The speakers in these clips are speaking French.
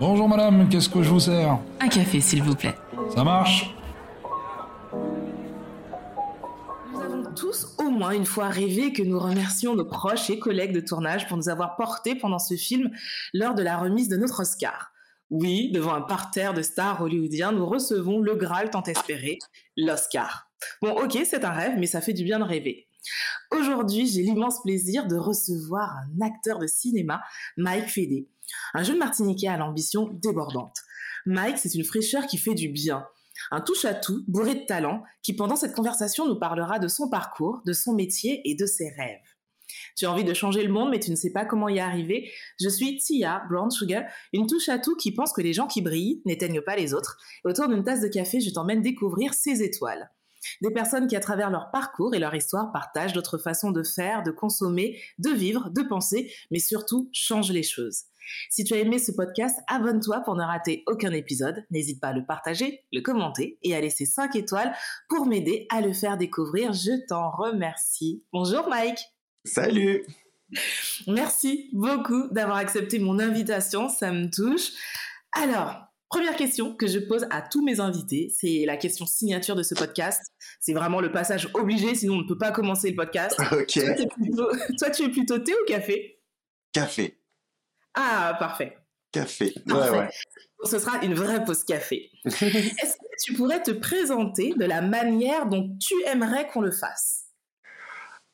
Bonjour madame, qu'est-ce que je vous sers Un café, s'il vous plaît. Ça marche Nous avons tous au moins une fois rêvé que nous remercions nos proches et collègues de tournage pour nous avoir portés pendant ce film lors de la remise de notre Oscar. Oui, devant un parterre de stars hollywoodiens, nous recevons le Graal tant espéré, l'Oscar. Bon, ok, c'est un rêve, mais ça fait du bien de rêver. Aujourd'hui, j'ai l'immense plaisir de recevoir un acteur de cinéma, Mike Fédé, un jeune Martiniquais à l'ambition débordante. Mike, c'est une fraîcheur qui fait du bien. Un touche-à-tout, bourré de talent, qui pendant cette conversation nous parlera de son parcours, de son métier et de ses rêves. Tu as envie de changer le monde, mais tu ne sais pas comment y arriver. Je suis Tia Brown Sugar, une touche-à-tout qui pense que les gens qui brillent n'éteignent pas les autres. Autour d'une tasse de café, je t'emmène découvrir ces étoiles. Des personnes qui, à travers leur parcours et leur histoire, partagent d'autres façons de faire, de consommer, de vivre, de penser, mais surtout changent les choses. Si tu as aimé ce podcast, abonne-toi pour ne rater aucun épisode. N'hésite pas à le partager, le commenter et à laisser 5 étoiles pour m'aider à le faire découvrir. Je t'en remercie. Bonjour Mike. Salut. Merci beaucoup d'avoir accepté mon invitation, ça me touche. Alors, Première question que je pose à tous mes invités, c'est la question signature de ce podcast. C'est vraiment le passage obligé, sinon on ne peut pas commencer le podcast. Ok. Toi, plutôt- toi, tu es plutôt thé ou café? Café. Ah, parfait. Café. Ouais, Parfait. ouais. Ce sera une vraie pause café. Est-ce que tu pourrais te présenter de la manière dont tu aimerais qu'on le fasse?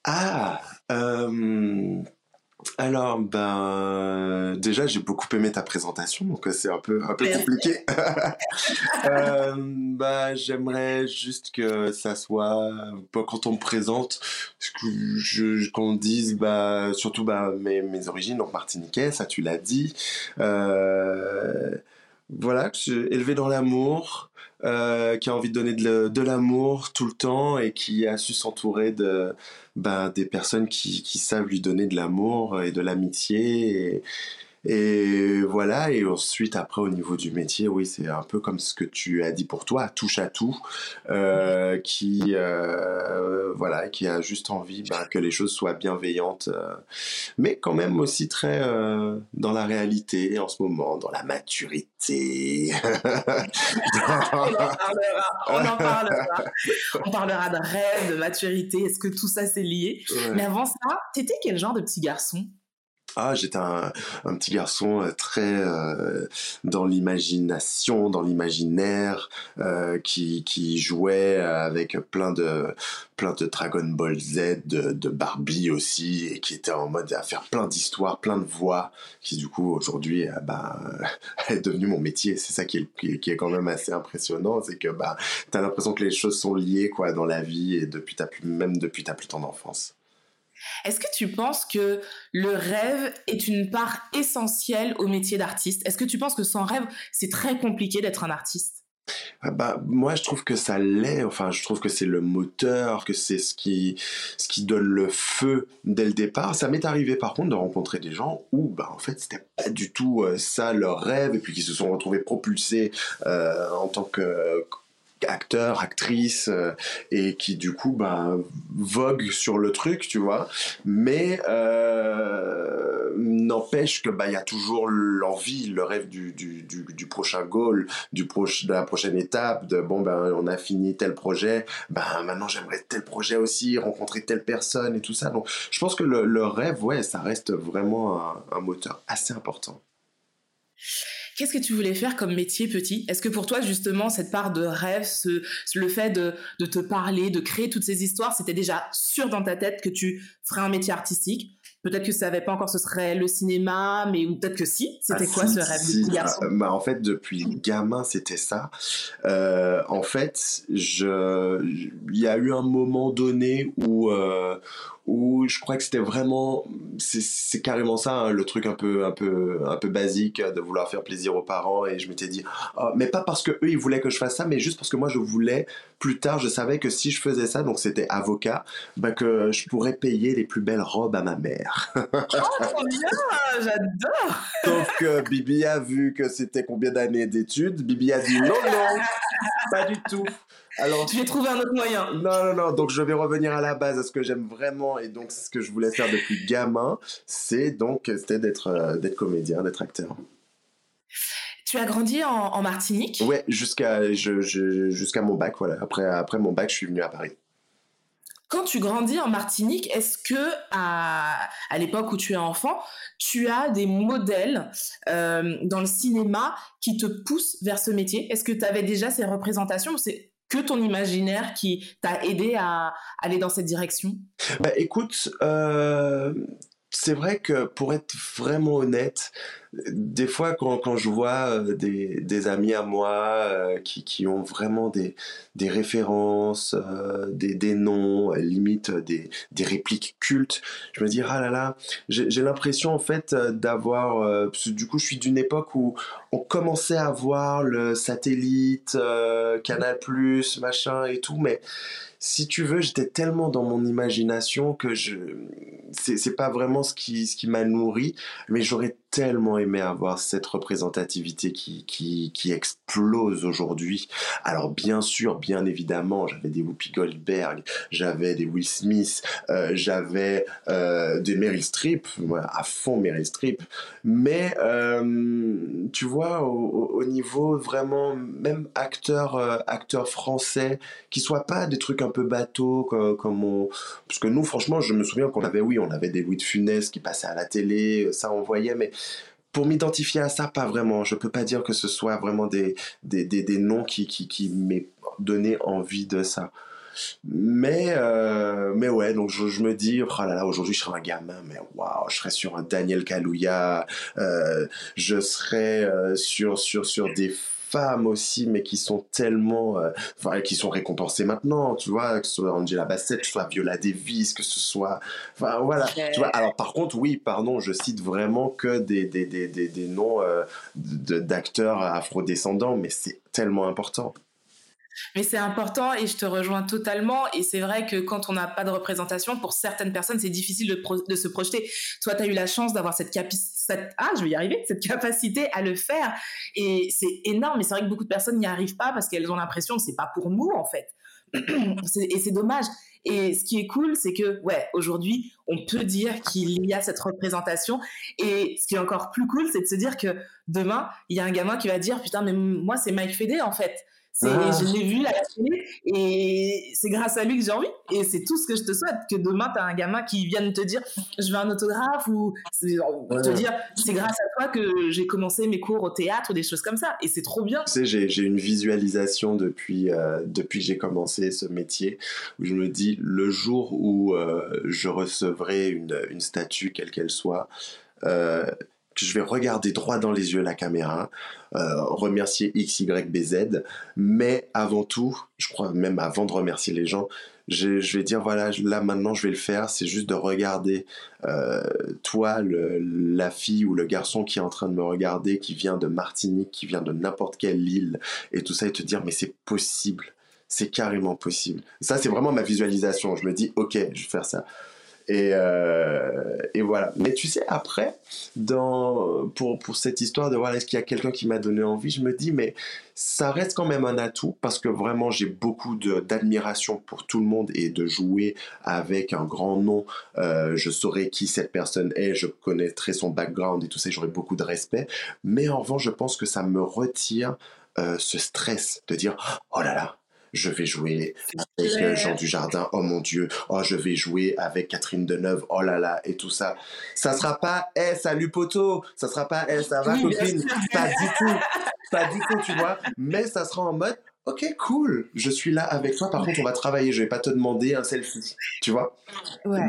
Ah, euh, alors, ben, déjà, j'ai beaucoup aimé ta présentation, donc euh, c'est un peu, un peu compliqué. euh, bah, j'aimerais juste que ça soit, bah, quand on me présente, qu'on dise, bah, surtout, bah, mes, mes origines, donc martiniquais, ça tu l'as dit. Euh, voilà, je suis élevé dans l'amour, euh, qui a envie de donner de, l'amour tout le temps et qui a su s'entourer de ben, des personnes qui, savent lui donner de l'amour et de l'amitié. Et voilà, et ensuite, après, au niveau du métier, oui, c'est un peu comme ce que tu as dit pour toi, touche à tout, euh, qui, euh, voilà, qui a juste envie ben, que les choses soient bienveillantes, euh, mais quand même aussi très dans la réalité en ce moment, dans la maturité. On en parlera. On en parlera. On parlera de rêve, de maturité. Est-ce que tout ça c'est lié? Ouais. Mais avant ça, t'étais quel genre de petit garçon? Ah, j'étais un, petit garçon euh, très euh, dans l'imagination, dans l'imaginaire, euh, qui, jouait avec plein de plein de Dragon Ball Z, de, Barbie aussi, et qui était en mode à faire plein d'histoires, plein de voix, qui du coup aujourd'hui, bah, est devenu mon métier. C'est ça qui est, qui est- qui est quand même assez impressionnant, c'est que bah, t'as l'impression que les choses sont liées quoi dans la vie et depuis ta plus, même depuis ta plus tendre enfance. Est-ce que tu penses que le rêve est une part essentielle au métier d'artiste? Est-ce que tu penses que sans rêve, c'est très compliqué d'être un artiste? Ah Bah, moi, je trouve que ça l'est. Enfin, je trouve que c'est le moteur, que c'est ce qui, ce qui donne le feu dès le départ. Ça m'est arrivé, par contre, de rencontrer des gens où, bah, en fait, c'était pas du tout euh, ça leur rêve, et puis qui se sont retrouvés propulsés euh, en tant que acteurs, actrices, euh, et qui du coup bah, voguent sur le truc, tu vois. Mais euh, n'empêche que bah il y a toujours l'envie, le rêve du, du, du, prochain goal, du proche, de la prochaine étape, de bon ben on a fini tel projet, ben maintenant j'aimerais tel projet aussi, rencontrer telle personne et tout ça. Donc je pense que le, rêve, ouais, ça reste vraiment un moteur assez important. Qu'est-ce que tu voulais faire comme métier petit? Est-ce que pour toi, justement, cette part de rêve, ce, le fait de, de te parler, de créer toutes ces histoires, c'était déjà sûr dans ta tête que tu ferais un métier artistique? Peut-être que tu savais pas encore ce serait le cinéma, mais ou peut-être que si. C'était Ah, quoi si, ce rêve si. de garçon? Ah, bah, En fait, depuis gamin, c'était ça. Euh, en fait, je, il y a eu un moment donné où, euh, où je crois que c'était vraiment, c'est, carrément ça, hein, le truc un peu, un peu, un peu basique de vouloir faire plaisir aux parents. Et je m'étais dit, Ah, mais pas parce que eux ils voulaient que je fasse ça, mais juste parce que moi je voulais. Plus tard, je savais que si je faisais ça, donc c'était avocat, bah que je pourrais payer les plus belles robes à ma mère. Oh, trop bien J'adore Sauf que Bibi a vu que c'était combien d'années d'études. Bibi a dit non, non, pas du tout. Alors, Tu vais trouver un autre moyen. non, non, non. Donc, je vais revenir à la base, à ce que j'aime vraiment. Et donc, ce que je voulais faire depuis gamin, c'est donc, c'était d'être, euh, d'être comédien, d'être acteur. Tu as grandi en, Martinique? Ouais, jusqu'à jusqu'à mon bac, voilà. Après, après mon bac, je suis venu à Paris. Quand tu grandis en Martinique, est-ce que à, à l'époque où tu es enfant, tu as des modèles euh, dans le cinéma qui te poussent vers ce métier? Est-ce que tu avais déjà ces représentations? C'est ton imaginaire qui t'a aidé à aller dans cette direction? Bah, Écoute, euh, c'est vrai que pour être vraiment honnête, des fois quand, quand je vois euh, des, des, amis à moi euh, qui, qui, ont vraiment des, des références, euh, des, des, noms, limite des, des, répliques cultes, je me dis ah là là, j'ai l'impression en fait d'avoir, du coup je suis d'une époque où on commençait à voir le satellite, Canal+, machin et tout, mais si tu veux, j'étais tellement dans mon imagination que je, c'est pas vraiment ce qui, ce qui m'a nourri, mais j'aurais tellement aimé avoir cette représentativité qui, qui, explose aujourd'hui. Alors bien sûr, bien évidemment, j'avais des Whoopi Goldberg, j'avais des Will Smith, euh, j'avais euh, des Meryl Streep, à fond Meryl Streep, mais euh, tu vois, au, au, niveau vraiment, même acteur, acteur français, qui soit pas des trucs un peu bateaux comme, comme. Parce que nous, franchement, je me souviens qu'on avait, oui, on avait des Louis de Funès qui passaient à la télé, ça on voyait, mais pour m'identifier à ça, pas vraiment. Je peux pas dire que ce soit vraiment des, des, des, noms qui, qui, qui m'aient donné envie de ça. Mais, euh, mais ouais, donc je, me dis, oh là là, aujourd'hui je serai un gamin, mais waouh, je serais sur un Daniel Kalouya, euh, je serais euh, sur, sur, sur des femmes aussi, mais qui sont tellement, euh, enfin, qui sont récompensées maintenant, tu vois, que ce soit Angela Bassett, que ce soit Viola Davis, que ce soit, enfin voilà, tu vois. Alors par contre, oui, pardon, je cite vraiment que des des, des, des, des noms euh, d'acteurs afrodescendants, mais c'est tellement important. Mais c'est important et je te rejoins totalement. Et c'est vrai que quand on n'a pas de représentation, pour certaines personnes, c'est difficile de, de, se projeter. Toi, tu as eu la chance d'avoir cette capacité, ah, je vais y arriver, cette capacité à le faire. Et c'est énorme. Mais c'est vrai que beaucoup de personnes n'y arrivent pas parce qu'elles ont l'impression que c'est pas pour nous, en fait. et c'est dommage. Et ce qui est cool, c'est que, ouais, aujourd'hui, on peut dire qu'il y a cette représentation. Et ce qui est encore plus cool, c'est de se dire que demain, il y a un gamin qui va dire, putain, mais moi, c'est Mike Fédé, en fait. Ah. Je l'ai vu et c'est grâce à lui que j'ai envie. Et c'est tout ce que je te souhaite. Que demain, tu as un gamin qui vienne te dire je veux un autographe ou te dire c'est grâce à toi que j'ai commencé mes cours au théâtre ou des choses comme ça. Et c'est trop bien. Tu sais, j'ai une visualisation depuis, euh, depuis que j'ai commencé ce métier où je me dis le jour où euh, je recevrai une, une statue, quelle qu'elle soit, euh, que je vais regarder droit dans les yeux la caméra, euh, remercier X, Y, B, Z, mais avant tout, je crois même avant de remercier les gens, je, vais dire voilà, là maintenant je vais le faire, c'est juste de regarder euh, toi, la fille ou le garçon qui est en train de me regarder, qui vient de Martinique, qui vient de n'importe quelle île, et tout ça, et te dire mais c'est possible, c'est carrément possible. Ça, c'est vraiment ma visualisation. Je me dis ok, je vais faire ça. Et, euh, et, voilà. Mais tu sais, après, dans, pour, pour cette histoire de voir est-ce qu'il y a quelqu'un qui m'a donné envie, je me dis, mais ça reste quand même un atout parce que vraiment, j'ai beaucoup d'admiration pour tout le monde et de jouer avec un grand nom. Euh, je saurais qui cette personne est, je connaîtrai son background et tout ça, j'aurai beaucoup de respect. Mais en revanche, je pense que ça me retire euh, ce stress de dire, oh là là, je vais jouer avec euh, Jean Dujardin, oh mon Dieu, oh je vais jouer avec Catherine Deneuve, oh là là, et tout ça. Ça sera pas, eh salut poteau, ça sera pas, eh ça va copine, pas du tout, pas du tout, tu vois, mais ça sera en mode, ok, cool, je suis là avec toi, par contre on va travailler, je vais pas te demander un selfie, tu vois.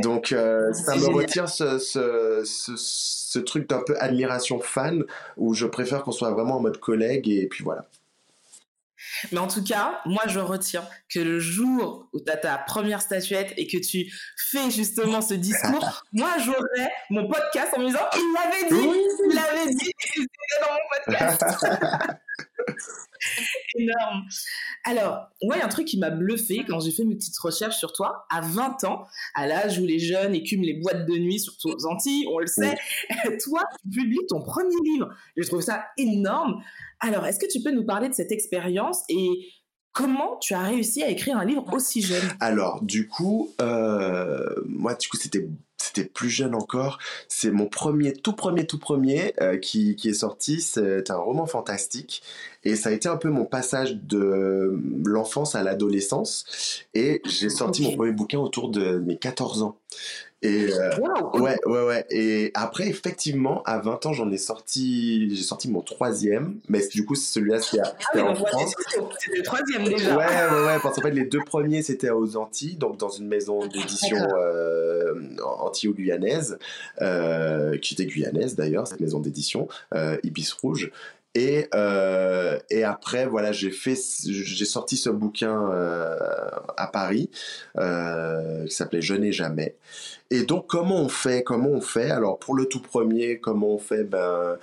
Donc euh, ça me retire ce, ce, ce truc d'un peu admiration fan, où je préfère qu'on soit vraiment en mode collègue, et puis voilà. Mais en tout cas, moi, je retiens que le jour où tu as ta première statuette et que tu fais justement ce discours, moi, j'aurais mon podcast en me disant il l'avait dit, il l'avait dit, c'était dans mon podcast. Énorme. Alors, ouais, un truc qui m'a bluffé quand j'ai fait mes petites recherches sur toi, à 20 ans, à l'âge où les jeunes écument les boîtes de nuit, surtout aux Antilles, on le sait, toi, tu publies ton premier livre. Je trouve ça énorme. Alors, est-ce que tu peux nous parler de cette expérience et comment tu as réussi à écrire un livre aussi jeune Alors, du coup, euh, moi, du coup, c'était c'était plus jeune encore. C'est mon premier, tout premier, tout premier euh, qui, qui, est sorti. C'est un roman fantastique. Et ça a été un peu mon passage de l'enfance à l'adolescence. Et j'ai sorti mon premier bouquin autour de mes 14 ans. Et euh, ouais, ouais, ouais. Et après, effectivement, à 20 ans, j'en ai sorti, j'ai sorti mon troisième, mais du coup, celui-là, c'était ah, en France. C'était le troisième déjà. Ouais, ouais, ouais, parce qu'en fait, les deux premiers, c'était aux Antilles, donc dans une maison d'édition euh, antillo-guyanaise, euh, qui était guyanaise d'ailleurs, cette maison d'édition, euh, Ibis Rouge. Et, euh, et après, voilà, j'ai fait, j'ai sorti ce bouquin euh, à Paris euh, qui s'appelait Je n'ai jamais. Et donc, comment on fait Comment on fait? Alors, pour le tout premier, comment on fait? Ben,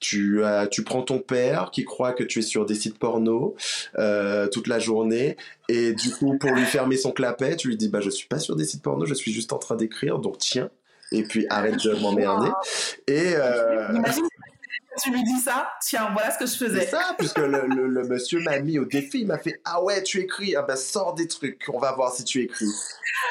tu, as, tu prends ton père qui croit que tu es sur des sites porno euh, toute la journée. Et du coup pour lui fermer son clapet tu lui dis bah je suis pas sur des sites porno je suis juste en train d'écrire. Donc tiens. Et puis arrête de m'emmerder. Et euh tu lui dis ça, tiens, voilà ce que je faisais. C'est ça, puisque le, monsieur m'a mis au défi, il m'a fait Ah ouais, tu écris, ah ben sors des trucs, on va voir si tu écris.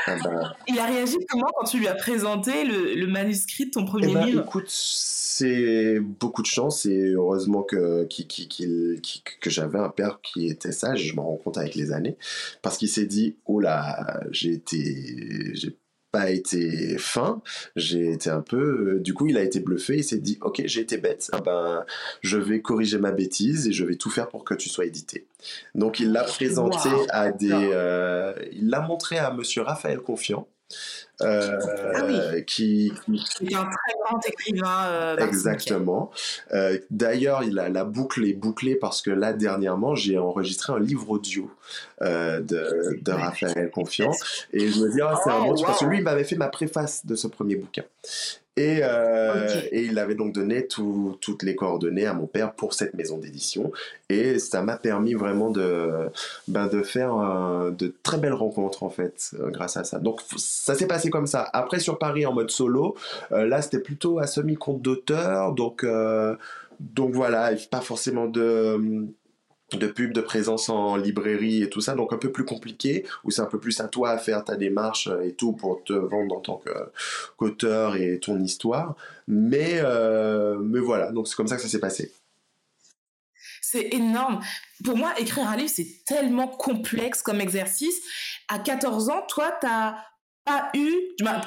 Ah ben... Il a réagi comment quand tu lui as présenté le, manuscrit de ton premier eh ben, livre? Écoute, c'est beaucoup de chance et heureusement que, que j'avais un père qui était sage, je m'en rends compte avec les années, parce qu'il s'est dit Oh là, j'ai été. J'ai pas été fin, j'ai été un peu. Euh, du coup, il a été bluffé. Il s'est dit, ok, j'ai été bête. Ah ben, je vais corriger ma bêtise et je vais tout faire pour que tu sois édité. Donc, il l'a présenté à des. Euh, il l'a montré à Monsieur Raphaël Confiant. Euh, ah qui, est un très grand écrivain. Euh, exactement. Euh, d'ailleurs, la boucle est bouclée parce que là, dernièrement, j'ai enregistré un livre audio de, de Raphaël Confiant. Et je me dis, c'est un oh, parce que lui, il m'avait fait ma préface de ce premier bouquin. Et, euh, et, il avait donc donné toutes les coordonnées à mon père pour cette maison d'édition. Et ça m'a permis vraiment de, ben de faire de très belles rencontres, en fait, euh, grâce à ça. Donc, ça s'est passé comme ça. Après, sur Paris, en mode solo, euh, là, c'était plutôt à semi-compte d'auteur. Donc, donc voilà, pas forcément de de pub, de présence en librairie et tout ça, donc un peu plus compliqué, où c'est un peu plus à toi à faire ta démarche et tout pour te vendre en tant qu'auteur et ton histoire. Mais, euh, mais voilà, donc c'est comme ça que ça s'est passé. C'est énorme. Pour moi, écrire un livre, c'est tellement complexe comme exercice. À 14 ans, toi, tu as pas eu.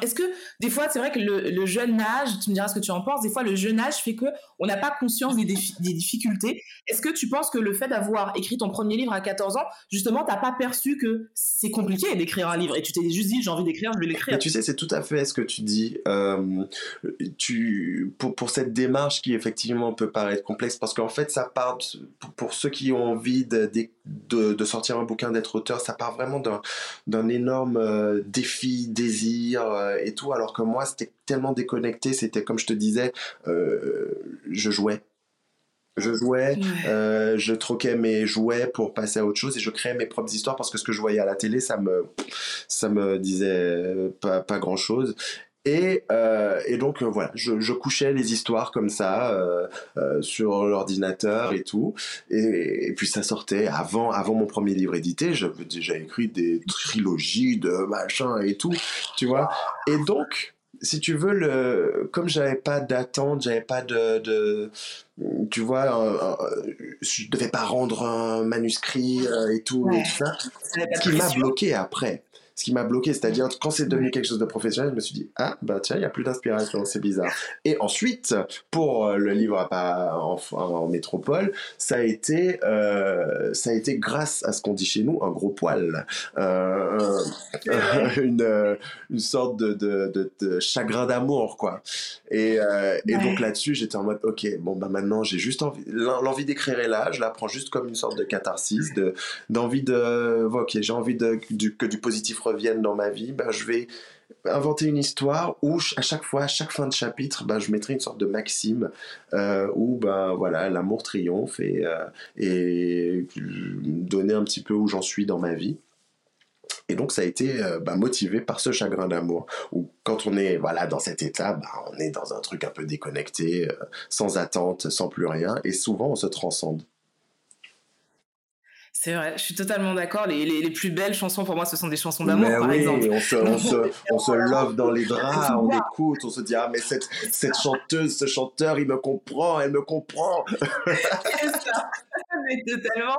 Est-ce que des fois, c'est vrai que le, jeune âge, tu me diras ce que tu en penses, des fois, le jeune âge fait que on n'a pas conscience des, difficultés. Est-ce que tu penses que le fait d'avoir écrit ton premier livre à 14 ans, justement, t'as pas perçu que c'est compliqué d'écrire un livre et tu t'es juste dit, j'ai envie d'écrire, je vais l'écrire? Tu sais, c'est tout à fait ce que tu dis. Euh, tu, pour, pour cette démarche qui, effectivement, peut paraître complexe, parce qu'en fait, ça part, pour, ceux qui ont envie de, de, de sortir un bouquin, d'être auteur, ça part vraiment d'un énorme euh, défi désir euh, et tout, alors que moi, c'était tellement déconnecté, c'était comme je te disais, euh, je jouais. Je jouais, je troquais mes jouets pour passer à autre chose et je créais mes propres histoires parce que ce que je voyais à la télé, ça me, ça me disait pas, pas grand chose. Et, euh, et, donc euh, voilà, je, je, couchais les histoires comme ça euh, euh sur l'ordinateur et tout. Et, et, puis ça sortait avant, avant mon premier livre édité. J'avais déjà écrit des trilogies de machin et tout, tu vois. Et donc, si tu veux, le, comme j'avais pas d'attente, j'avais pas de, de, tu vois, je devais pas rendre un manuscrit et tout, et tout ça. Ce qui m'a bloqué après ce qui m'a bloqué. C'est-à-dire, quand c'est devenu quelque chose de professionnel, je me suis dit, ah, bah tiens, il n'y a plus d'inspiration, c'est bizarre. Et ensuite, pour euh, le livre à, en, en, métropole, ça a, été, euh, ça a été grâce à ce qu'on dit chez nous, un gros poil. Euh, une, une sorte de, de, de, chagrin d'amour, quoi. Et, et donc là-dessus, j'étais en mode, ok, bon, bah maintenant, j'ai juste envie, l'envie d'écrire est là, je la prends juste comme une sorte de catharsis, de, d'envie de, ok, j'ai envie de, que du positif reviennent dans ma vie, ben, je vais inventer une histoire où à chaque fois, à chaque fin de chapitre, ben, je mettrai une sorte de maxime euh, où ben, voilà, l'amour triomphe et, euh, et donner un petit peu où j'en suis dans ma vie. Et donc ça a été euh, ben, motivé par ce chagrin d'amour, où quand on est voilà dans cet état, ben, on est dans un truc un peu déconnecté, sans attente, sans plus rien, et souvent on se transcende. C'est vrai, je suis totalement d'accord. Les, les, les, plus belles chansons pour moi, ce sont des chansons d'amour, par oui, exemple. On se, on, se, on se love dans les draps, on écoute, on se dit Ah, mais cette, cette chanteuse, ce chanteur, il me comprend, elle me comprend. c'est ça, mais totalement.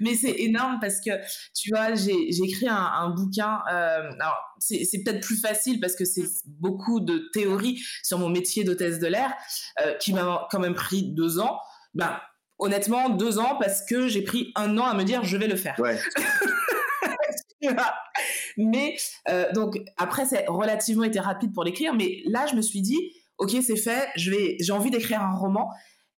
Mais c'est énorme parce que, tu vois, j'ai écrit un, un bouquin. Euh, alors, c'est peut-être plus facile parce que c'est beaucoup de théories sur mon métier d'hôtesse de l'air euh, qui m'a quand même pris deux ans. Ben, honnêtement, deux ans parce que j'ai pris un an à me dire je vais le faire. Ouais. mais euh, donc après c'est relativement été rapide pour l'écrire, mais là je me suis dit ok c'est fait, je vais j'ai envie d'écrire un roman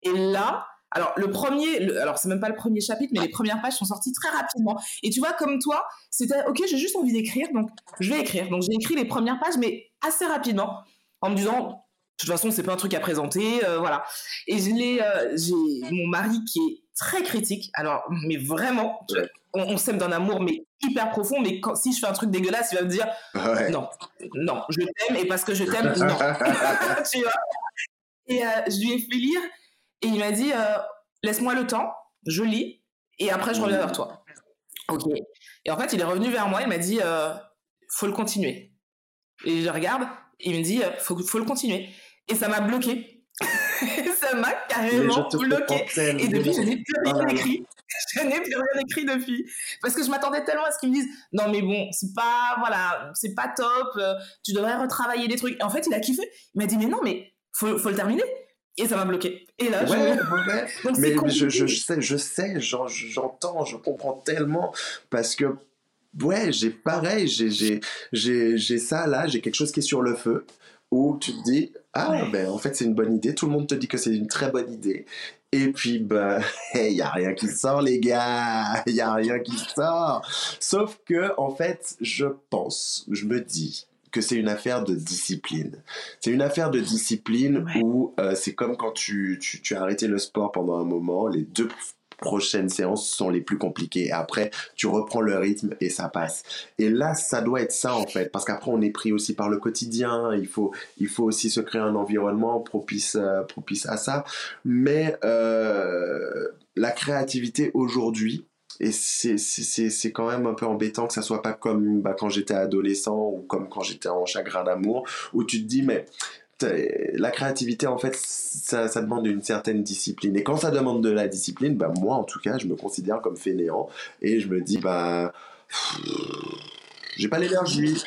et là alors le premier, le, alors c'est même pas le premier chapitre, mais les premières pages sont sorties très rapidement. Et tu vois, comme toi, c'était ok, j'ai juste envie d'écrire, donc je vais écrire. Donc j'ai écrit les premières pages, mais assez rapidement, en me disant toute façon, c'est pas un truc à présenter, euh, voilà. Et je l'ai, euh, j'ai mon mari qui est très critique. Alors, mais vraiment, on, on s'aime d'un amour mais hyper profond. Mais quand, si je fais un truc dégueulasse, il va me dire Ouais. non, non, je t'aime et parce que je t'aime, non. tu vois. Et euh, je lui ai fait lire et il m'a dit laisse-moi le temps, je lis et après je reviens vers toi. Ok. Et en fait, il est revenu vers moi, il m'a dit faut le continuer. Et je regarde, il me dit faut, faut le continuer. Et ça m'a bloqué. ça m'a carrément bloqué. Et depuis, je n'ai plus rien écrit. Je n'ai plus rien écrit depuis. Parce que je m'attendais tellement à ce qu'ils me disent non, mais bon, c'est pas, voilà, c'est pas top, euh, tu devrais retravailler des trucs. Et en fait, il a kiffé. Il m'a dit, mais non, mais faut, faut le terminer. Et ça m'a bloqué. Et là, ouais, je... ouais. Mais, mais je, je sais, je sais, j'en- j'entends, je comprends tellement parce que ouais, j'ai pareil, j'ai ça là, j'ai quelque chose qui est sur le feu où tu te dis ah ben en fait c'est une bonne idée, tout le monde te dit que c'est une très bonne idée. Et puis ben il y a rien qui sort les gars, il y a rien qui sort. Sauf que en fait, je pense, je me dis que c'est une affaire de discipline. C'est une affaire de discipline Ouais. où euh, c'est comme quand tu, tu, tu as arrêté le sport pendant un moment, les deux prochaines séances sont les plus compliquées. Après, tu reprends le rythme et ça passe. Et là, ça doit être ça en fait, parce qu'après, on est pris aussi par le quotidien. Il faut, il faut aussi se créer un environnement propice, euh, propice à ça. Mais euh, la créativité aujourd'hui, et c'est- quand même un peu embêtant que ça soit pas comme bah, quand j'étais adolescent ou comme quand j'étais en chagrin d'amour, où tu te dis, mais la créativité, en fait, ça, ça demande une certaine discipline. Et quand ça demande de la discipline, bah, moi, en tout cas, je me considère comme fainéant et je me dis, bah, j'ai pas l'énergie,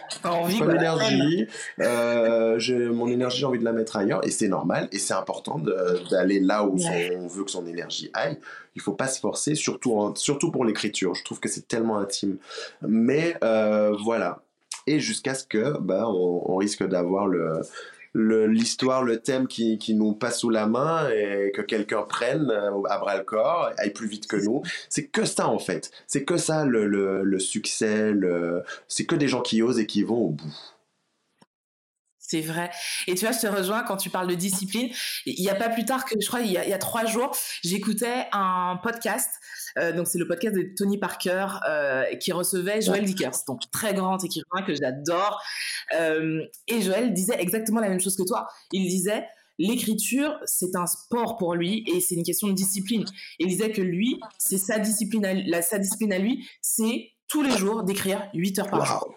j'ai pas l'énergie, euh, mon énergie, j'ai envie de la mettre ailleurs et c'est normal et c'est important d'aller là où Ouais. on veut que son énergie aille. Il faut pas se forcer, surtout, en- surtout pour l'écriture. Je trouve que c'est tellement intime. Mais euh, voilà. Et jusqu'à ce que bah, on, on risque d'avoir le- l'histoire, le, thème qui, qui nous passe sous la main et que quelqu'un prenne euh, à bras le corps, aille plus vite que nous. C'est que ça en fait. C'est que ça le, le, le succès. C'est que des gens qui osent et qui vont au bout. C'est vrai. Et tu vois, je te rejoins quand tu parles de discipline. Il n'y a pas plus tard que, je crois, il y a, il y a trois jours, j'écoutais un podcast. Euh, donc, c'est le podcast de Tony Parker euh, qui recevait Joël Dickers, donc très grand écrivain que j'adore. Euh, et Joël disait exactement la même chose que toi. Il disait l'écriture, c'est un sport pour lui et c'est une question de discipline. Il disait que lui, c'est sa discipline, à, la, sa discipline à lui, c'est tous les jours d'écrire 8 heures par jour.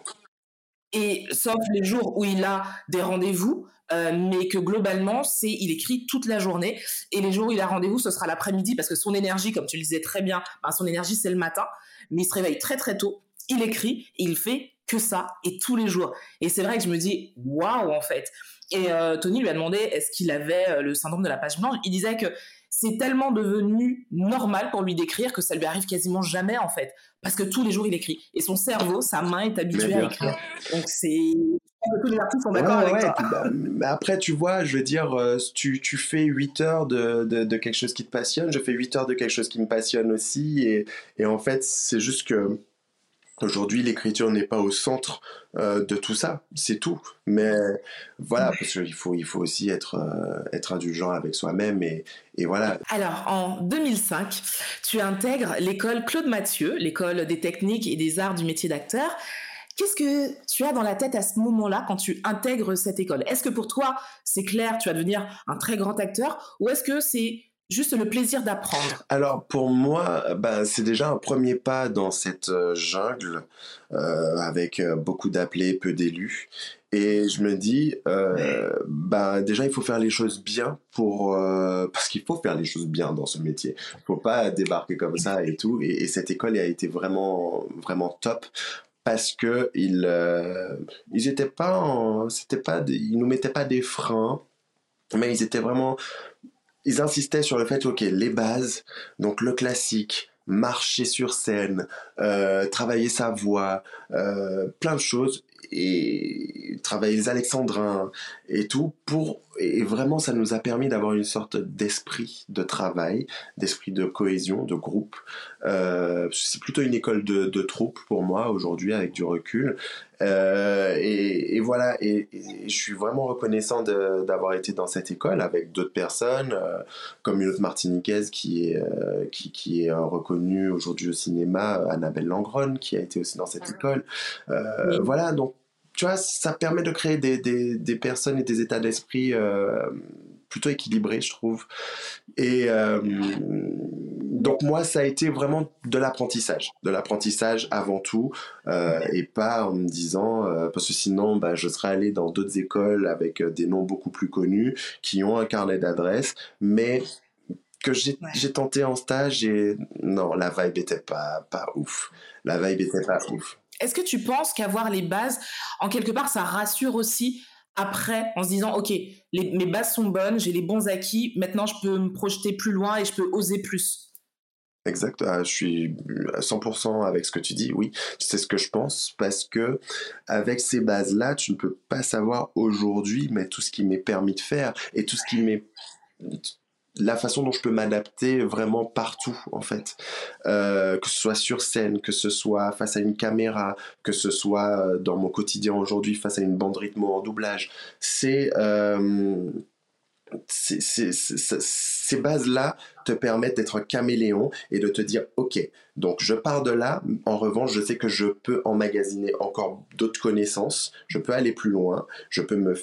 Et sauf les jours où il a des rendez-vous, euh, mais que globalement, c'est il écrit toute la journée. Et les jours où il a rendez-vous, ce sera l'après-midi parce que son énergie, comme tu le disais très bien, ben, son énergie c'est le matin. Mais il se réveille très très tôt, il écrit il fait que ça et tous les jours. Et c'est vrai que je me dis waouh en fait. Et euh, Tony lui a demandé est-ce qu'il avait euh, le syndrome de la page blanche? Il disait que c'est tellement devenu normal pour lui d'écrire que ça lui arrive quasiment jamais en fait, parce que tous les jours il écrit et son cerveau, sa main est habituée à écrire. Donc c'est tous les artistes sont Ouais, d'accord avec ouais, toi. puis bah, mais après, tu vois, je veux dire, euh, tu, tu fais 8 heures de, de, de quelque chose qui te passionne, je fais 8 heures de quelque chose qui me passionne aussi, et, et en fait, c'est juste que aujourd'hui, l'écriture n'est pas au centre euh, de tout ça, c'est tout. Mais voilà, parce qu'il faut, il faut aussi être, euh, être indulgent avec soi-même, et, et voilà. Alors, en 2005, tu intègres l'école Claude Mathieu, l'école des techniques et des arts du métier d'acteur. Qu'est-ce que tu as dans la tête à ce moment-là quand tu intègres cette école? Est-ce que pour toi, c'est clair, tu vas devenir un très grand acteur ou est-ce que c'est juste le plaisir d'apprendre Alors pour moi, bah, c'est déjà un premier pas dans cette euh, jungle euh, avec euh, beaucoup d'appelés, peu d'élus. Et je me dis, bah, déjà il faut faire les choses bien pour parce qu'il faut faire les choses bien dans ce métier. Il faut pas débarquer comme ça et tout. Et, et cette école a été vraiment vraiment top parce que ils ils étaient pas c'était pas ils nous mettaient pas des freins mais ils étaient vraiment ils insistaient sur le fait, ok, les bases, donc le classique, marcher sur scène, euh, travailler sa voix, euh, plein de choses et travailler les alexandrins et tout pour et vraiment ça nous a permis d'avoir une sorte d'esprit de travail d'esprit de cohésion de groupe. Euh, c'est plutôt une école de, de troupe pour moi aujourd'hui avec du recul euh, et, et, voilà et, je suis vraiment reconnaissant d'avoir été dans cette école avec d'autres personnes euh, comme une autre martiniquaise qui est euh, qui, qui, est reconnue aujourd'hui au cinéma Annabelle Langron qui a été aussi dans cette ah. école voilà donc tu vois, ça permet de créer des, des, des personnes et des états d'esprit plutôt équilibrés, je trouve. Et donc moi, ça a été vraiment de l'apprentissage, de l'apprentissage avant tout, euh, et pas en me disant, parce que sinon, bah, je serais allé dans d'autres écoles avec des noms beaucoup plus connus, qui ont un carnet d'adresses, mais que j'ai tenté en stage et non, la vibe était pas, pas ouf. La vibe était pas ouf. Est-ce que tu penses qu'avoir les bases, en quelque part, ça rassure aussi après en se disant, OK, mes bases sont bonnes, j'ai les bons acquis, maintenant je peux me projeter plus loin et je peux oser plus? Exact, ah, je suis à 100% avec ce que tu dis, oui, c'est ce que je pense, parce que avec ces bases-là, tu ne peux pas savoir aujourd'hui, mais tout ce qui m'est permis de faire et tout ce qui m'est la façon dont je peux m'adapter vraiment partout en fait. Euh, que ce soit sur scène que ce soit face à une caméra que ce soit euh, dans mon quotidien aujourd'hui face à une bande rythmo en doublage. C'est euh, ces bases-là te permettent d'être caméléon et de te dire, OK, donc je pars de là, en revanche, je sais que je peux emmagasiner encore d'autres connaissances, je peux aller plus loin, je peux me,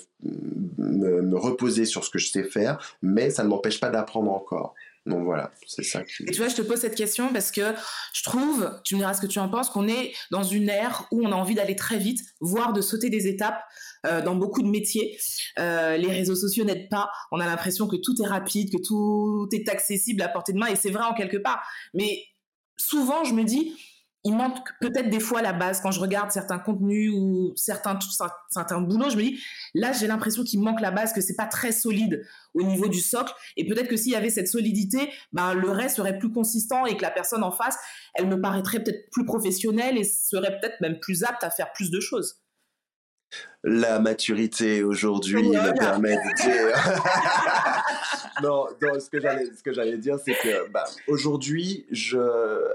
me, reposer sur ce que je sais faire, mais ça ne m'empêche pas d'apprendre encore. Donc voilà, c'est ça. Et tu vois, je te pose cette question parce que je trouve, tu me diras ce que tu en penses, qu'on est dans une ère où on a envie d'aller très vite, voire de sauter des étapes euh, dans beaucoup de métiers. Euh, les réseaux sociaux n'aident pas. On a l'impression que tout est rapide, que tout est accessible à portée de main, et c'est vrai en quelque part. Mais souvent, je me dis, il manque peut-être des fois la base. Quand je regarde certains contenus ou certains certains boulots je me dis là j'ai l'impression qu'il manque la base que c'est pas très solide au niveau du socle. Et peut-être que s'il y avait cette solidité ben le reste serait plus consistant et que la personne en face elle me paraîtrait peut-être plus professionnelle et serait peut-être même plus apte à faire plus de choses la maturité aujourd'hui me permet de dire. non, ce que j'allais, ce que j'allais dire, c'est que bah, aujourd'hui, je,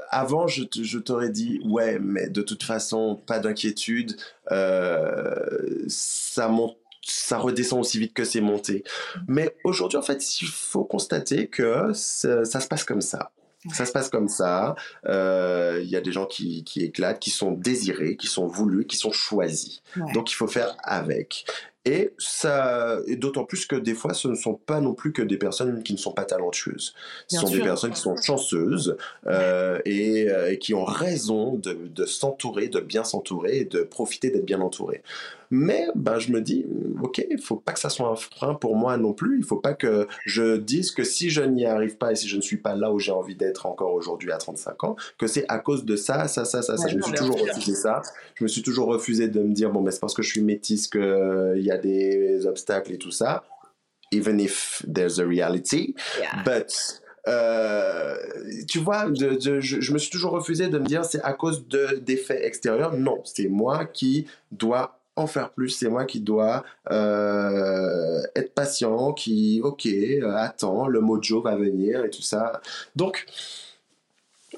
avant, je, je t'aurais dit, ouais, mais de toute façon, pas d'inquiétude, euh, ça monte ça redescend aussi vite que c'est monté. Mais aujourd'hui, en fait, il faut constater que ça se passe comme ça. Ça se passe comme ça. Euh, il y a des gens qui, qui, éclatent, qui sont désirés, qui sont voulus, qui sont choisis. Donc il faut faire avec. Et ça, et d'autant plus que des fois, ce ne sont pas non plus que des personnes qui ne sont pas talentueuses. Ce sont des personnes qui sont chanceuses euh, et, euh, et, qui ont raison de, de s'entourer, de bien s'entourer et de profiter d'être bien entouré. Mais ben, je me dis, ok, il faut pas que ça soit un frein pour moi non plus. Il faut pas que je dise que si je n'y arrive pas et si je ne suis pas là où j'ai envie d'être encore aujourd'hui à 35 ans, que c'est à cause de ça, ça, ça, ça, ça. je me suis toujours refusé ça. Je me suis toujours refusé de me dire, bon, ben, c'est parce que je suis métisse qu'il euh, y a des obstacles et tout ça. Even if there's a reality. But. Euh, tu vois, de, je, je, me suis toujours refusé de me dire c'est à cause d'effets extérieurs. Non, c'est moi qui dois en faire plus. C'est moi qui dois euh, être patient, qui, ok, euh, attends, le mojo va venir et tout ça. Donc,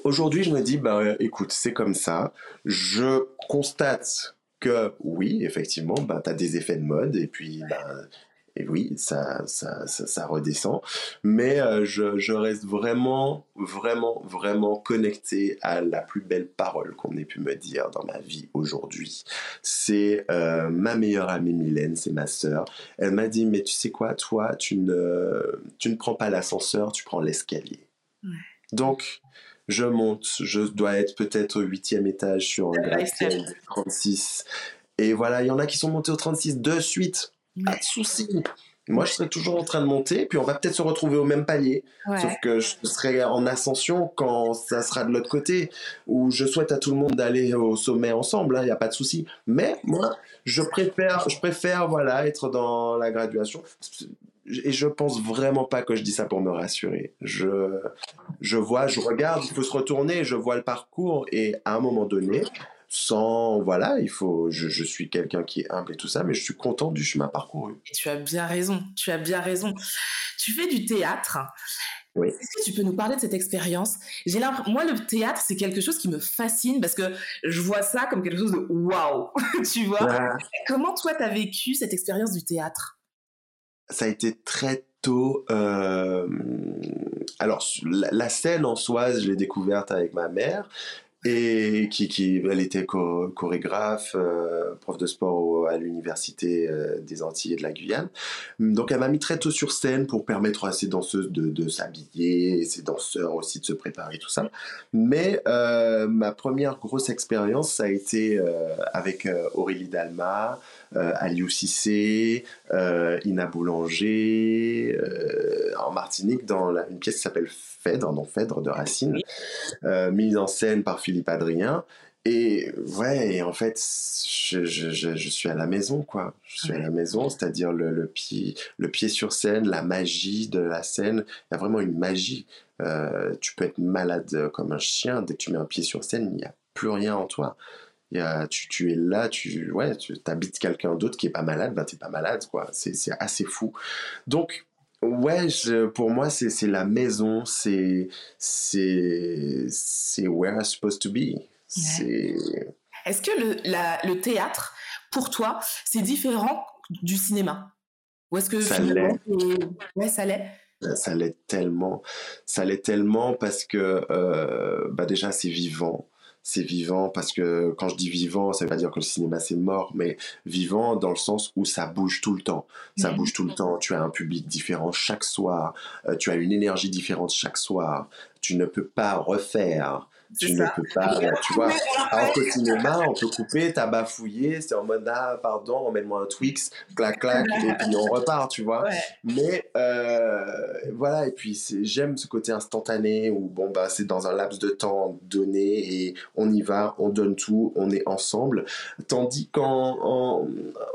aujourd'hui, je me dis, bah, écoute, c'est comme ça. Je constate que oui, effectivement, bah, tu as des effets de mode et puis bah, et oui, ça, ça, ça, redescend. Mais euh, je, je, reste vraiment, vraiment, vraiment connecté à la plus belle parole qu'on ait pu me dire dans ma vie aujourd'hui. C'est euh, ma meilleure amie Mylène, c'est ma sœur. Elle m'a dit, mais tu sais quoi, toi, tu ne, tu ne prends pas l'ascenseur, tu prends l'escalier. Donc, je monte, je dois être peut-être au huitième étage sur un gratte-ciel 36. Et voilà, il y en a qui sont montés au 36 de suite pas de souci. Moi, je serais toujours en train de monter, puis on va peut-être se retrouver au même palier. Sauf que je serai en ascension quand ça sera de l'autre côté, où je souhaite à tout le monde d'aller au sommet ensemble, il hein, n'y a pas de souci. Mais moi, je préfère, je préfère voilà, être dans la graduation. Et je pense vraiment pas que je dis ça pour me rassurer. Je, je vois, je regarde, il faut se retourner, je vois le parcours, et à un moment donné, sans voilà il faut je, je suis quelqu'un qui est humble et tout ça mais je suis content du chemin parcouru tu as bien raison tu as bien raison tu fais du théâtre oui. Est-ce que tu peux nous parler de cette expérience? J'ai moi le théâtre c'est quelque chose qui me fascine parce que je vois ça comme quelque chose de waouh, tu vois? Comment toi tu as vécu cette expérience du théâtre? Ça a été très tôt. Euh... Alors la, scène en soi, je l'ai découverte avec ma mère, et qui, elle était chorégraphe, euh, prof de sport à l'université euh, des Antilles et de la Guyane. Donc elle m'a mis très tôt sur scène pour permettre à ses danseuses de, s'habiller, et ses danseurs aussi de se préparer, tout ça. Mais ma première grosse expérience, ça a été avec Aurélie Dalma, Aliou Cissé, Ina Boulanger, en Martinique, dans une pièce qui s'appelle Phèdre, non Phèdre de Racine, euh, mise en scène par Philippe Adrien. Et ouais, en fait, je, je, je, suis à la maison, quoi. Je suis à la maison, c'est-à-dire le, le, pied, le pied sur scène, la magie de la scène. Il y a vraiment une magie. Euh, tu peux être malade comme un chien. Dès que tu mets un pied sur scène, il n'y a plus rien en toi. Il y a, tu, tu, es là, tu ouais, tu habites quelqu'un d'autre qui est pas malade, ben t'es pas malade, quoi. C'est assez fou. Donc, Ouais, pour moi, c'est la maison, c'est c'est where I'm supposed to be. Est-ce que le, la, le théâtre, pour toi, c'est différent du cinéma? Ou est-ce que ça l'est Ouais, ça l'est? Ça l'est tellement, ça l'est tellement parce que euh, bah déjà c'est vivant c'est vivant parce que quand je dis vivant, ça veut pas dire que le cinéma c'est mort, mais vivant dans le sens où ça bouge tout le temps. Ça bouge tout le temps. Tu as un public différent chaque soir. Euh, tu as une énergie différente chaque soir. Tu ne peux pas refaire tu ne peux pas, tu vois. Alors qu'au cinéma, on peut couper, t'as bafouillé, c'est en mode, ah, pardon, emmène-moi un Twix, clac, clac, et puis on repart, tu vois. Mais euh, voilà, et puis j'aime ce côté instantané où, bon, bah, c'est dans un laps de temps donné et on y va, on donne tout, on est ensemble. Tandis qu'en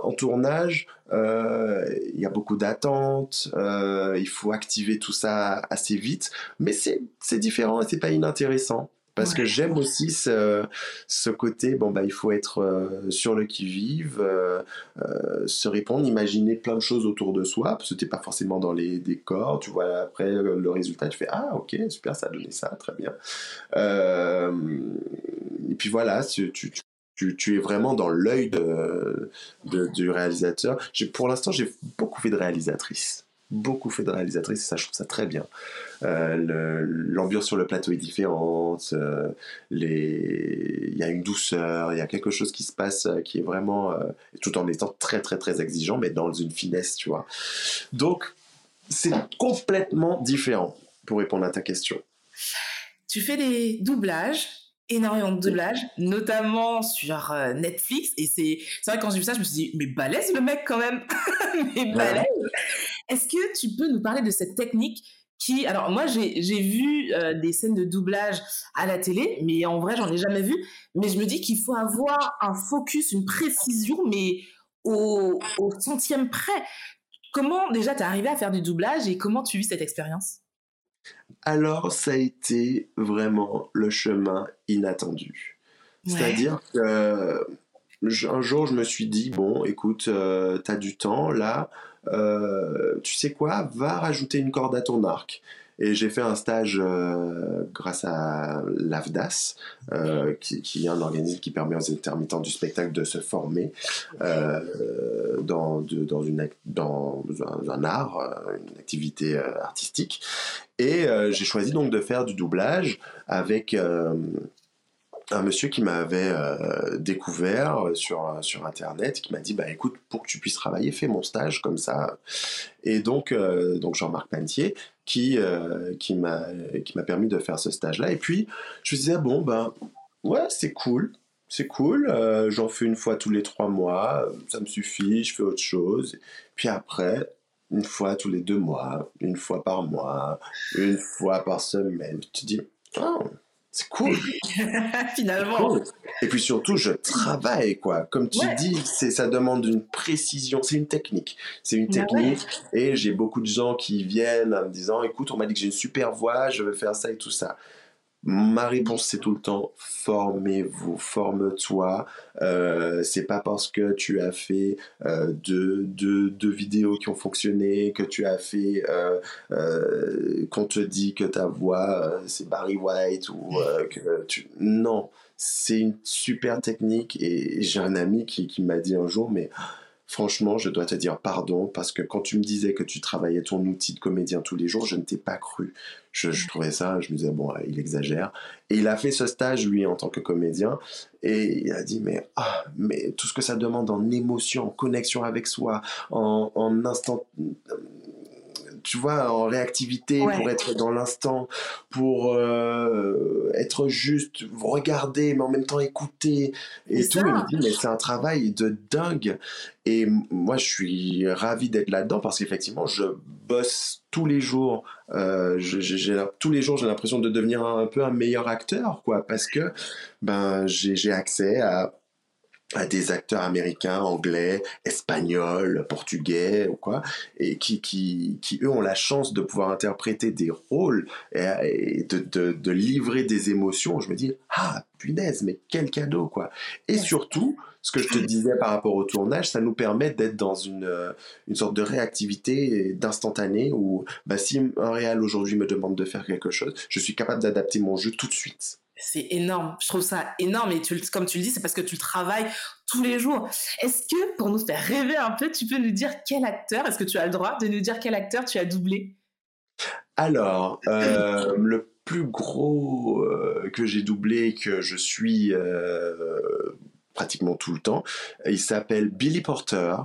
en, tournage, euh, il y a beaucoup d'attentes, euh, il faut activer tout ça assez vite, mais c'est différent et c'est pas inintéressant. Parce que j'aime aussi ce, ce, côté, bon, bah, il faut être euh, sur le qui-vive, euh, euh, se répondre, imaginer plein de choses autour de soi, parce que tu n'es pas forcément dans les décors, tu vois après le résultat, tu fais Ah, ok, super, ça a donné ça, très bien. et puis voilà, tu, tu, tu, tu, es vraiment dans l'œil de, de, du réalisateur. Pour l'instant, j'ai beaucoup fait de réalisatrice beaucoup fait de réalisatrice et ça je trouve ça très bien. Euh, l'ambiance sur le plateau est différente euh, il y a une douceur il y a quelque chose qui se passe euh, qui est vraiment tout en étant très très très exigeant mais dans une finesse tu vois. Donc c'est complètement différent pour répondre à ta question. Tu fais des doublages énormément de doublages, notamment sur Netflix. Et c'est vrai, quand j'ai vu ça, je me suis dit, mais balèze le mec quand même. mais balèze. Est-ce que tu peux nous parler de cette technique qui, alors moi j'ai vu euh, des scènes de doublage à la télé, mais en vrai j'en ai jamais vu. Mais je me dis qu'il faut avoir un focus, une précision, mais au, centième près. Comment déjà t'es arrivé à faire du doublage et comment tu vis cette expérience? Alors ça a été vraiment le chemin inattendu. C'est-à-dire que un jour, je me suis dit, bon, écoute, euh, t'as du temps là, euh, tu sais quoi, va rajouter une corde à ton arc. Et j'ai fait un stage euh, grâce à l'AFDAS, euh, qui, est un organisme qui permet aux intermittents du spectacle de se former euh, dans, un, art, une activité artistique. Et j'ai choisi donc de faire du doublage avec un monsieur qui m'avait euh, découvert sur, sur internet qui m'a dit bah écoute pour que tu puisses travailler fais mon stage comme ça. Et donc euh, donc Jean-Marc Pantier qui euh, qui m'a permis de faire ce stage là et puis je me disais bon ben ouais c'est cool. C'est cool j'en fais une fois tous les trois mois ça me suffit je fais autre chose. Puis après une fois tous les deux mois une fois par mois une fois par semaine tu te dis oh, c'est cool. Finalement. Cool. Et puis surtout, je travaille, quoi. Comme tu ouais. dis, c'est, ça demande une précision. C'est une technique. C'est une technique. Ouais. Et j'ai beaucoup de gens qui viennent en me disant, écoute, on m'a dit que j'ai une super voix, je veux faire ça et tout ça. Ma réponse, c'est tout le temps formez-vous, forme-toi. Euh, c'est pas parce que tu as fait euh, deux, deux, deux, vidéos qui ont fonctionné, que tu as fait, euh, qu'on te dit que ta voix c'est Barry White ou que tu. Non, c'est une super technique et j'ai un ami qui, qui m'a dit un jour, mais franchement, je dois te dire pardon parce que quand tu me disais que tu travaillais ton outil de comédien tous les jours, je ne t'ai pas cru. Je, trouvais ça, je me disais, bon, il exagère. Et il a fait ce stage, lui, en tant que comédien, et il a dit, mais, ah, mais tout ce que ça demande en émotion, en connexion avec soi, en, en instant tu vois, en réactivité, ouais. pour être dans l'instant, pour euh, être juste, regarder, mais en même temps écouter et tout. Il me dit, mais c'est un travail de dingue. Et moi, je suis ravi d'être là-dedans parce qu'effectivement, je bosse tous les jours. Euh, j'ai, tous les jours, j'ai l'impression de devenir un, un, peu un meilleur acteur, quoi, parce que ben j'ai accès à à des acteurs américains, anglais, espagnols, portugais ou quoi, et qui, qui, qui eux ont la chance de pouvoir interpréter des rôles et, et de, de, de, livrer des émotions. Je me dis ah punaise, mais quel cadeau quoi. Et surtout, ce que je te disais par rapport au tournage, ça nous permet d'être dans une, une sorte de réactivité d'instantané où bah, si un réal aujourd'hui me demande de faire quelque chose, je suis capable d'adapter mon jeu tout de suite. C'est énorme. Je trouve ça énorme. Et tu, comme tu le dis, c'est parce que tu travailles tous les jours. Est-ce que, pour nous faire rêver un peu, tu peux nous dire quel acteur, est-ce que tu as le droit de nous dire quel acteur tu as doublé? Alors, euh, le plus gros euh, que j'ai doublé, que je suis euh, pratiquement tout le temps, il s'appelle Billy Porter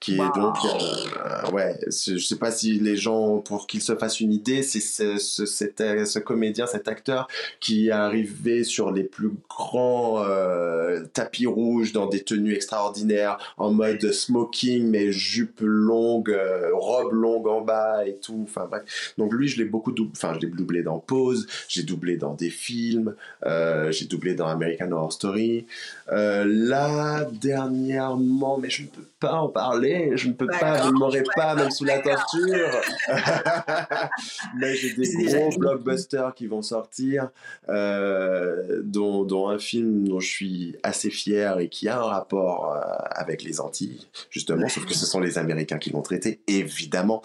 qui wow. est donc euh, ouais je sais pas si les gens pour qu'ils se fassent une idée c'est ce, ce, comédien cet acteur qui est arrivé sur les plus grands euh, tapis rouges dans des tenues extraordinaires en mode smoking mais jupe longue euh, robe longue en bas et tout. Enfin bref. Donc lui je l'ai beaucoup doublé enfin je l'ai doublé dans Pose j'ai doublé dans des films euh, j'ai doublé dans American Horror Story. Là dernièrement mais je ne peux pas en parler je ne peux pas, je ne m'aurais pas, même sous la torture. Mais j'ai des gros blockbusters qui vont sortir, euh, dont, dont, un film dont je suis assez fier et qui a un rapport euh, avec les Antilles, justement, sauf que ce sont les Américains qui l'ont traité, évidemment.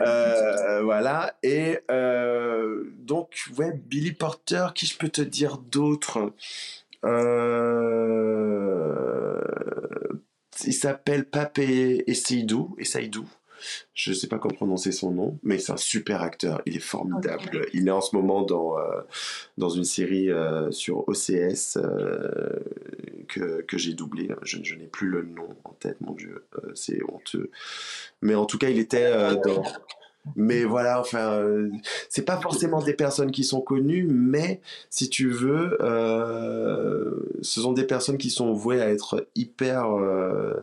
Euh, voilà. Et donc, ouais, Billy Porter, qui je peux te dire d'autres euh, il s'appelle Pape Essaidou, Essaidou. Je ne sais pas comment prononcer son nom, mais c'est un super acteur. Il est formidable. Okay. Il est en ce moment dans, euh, dans une série euh, sur OCS euh, que, que j'ai doublé. Je, je n'ai plus le nom en tête, mon Dieu. C'est honteux. Mais en tout cas, il était dans. Mais voilà, enfin, euh, c'est pas forcément des personnes qui sont connues, mais si tu veux, euh, ce sont des personnes qui sont vouées à être hyper euh,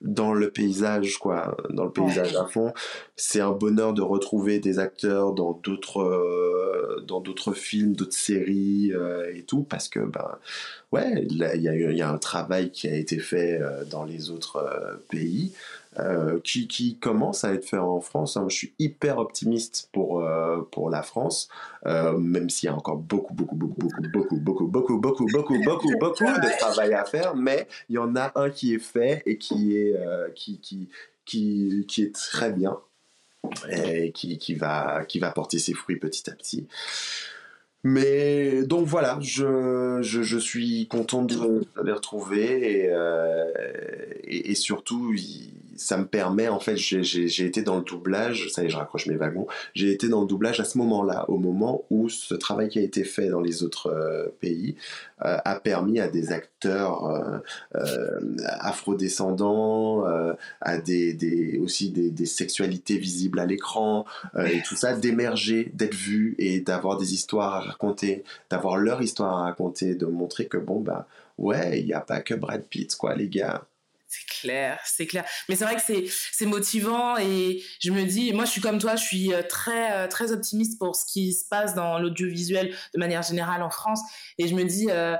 dans le paysage, quoi, dans le paysage à fond. C'est un bonheur de retrouver des acteurs dans d'autres, euh, dans d'autres films, d'autres séries et tout, parce que, ben, ouais, il y, y, a un travail qui a été fait dans les autres pays. Euh, qui, commence à être fait en France. hein. Je suis hyper optimiste pour, euh, pour la France, euh, même s'il y a encore beaucoup, beaucoup, beaucoup, beaucoup, beaucoup, beaucoup, beaucoup, beaucoup, beaucoup, beaucoup, de travail à faire, mais il y en a un qui est fait et qui est, euh, qui, qui, qui, qui est très bien et qui, qui, va, qui va porter ses fruits petit à petit. Mais donc voilà, je, je, je suis content de, de les retrouver et, euh, et, et surtout, il- ça me permet, en fait, j'ai été dans le doublage, ça y est, je raccroche mes wagons, j'ai été dans le doublage à ce moment-là, au moment où ce travail qui a été fait dans les autres euh, pays euh, a permis à des acteurs euh, afrodescendants, à des, aussi des, sexualités visibles à l'écran, et tout ça, d'émerger, d'être vu et d'avoir des histoires à raconter, d'avoir leur histoire à raconter, de montrer que bon, bah, ouais, il n'y a pas que Brad Pitt, quoi, les gars. C'est clair, c'est clair. Mais c'est vrai que c'est c'est motivant et je me dis, moi je suis comme toi, je suis euh, très euh, très optimiste pour ce qui se passe dans l'audiovisuel de manière générale en France et je me dis euh,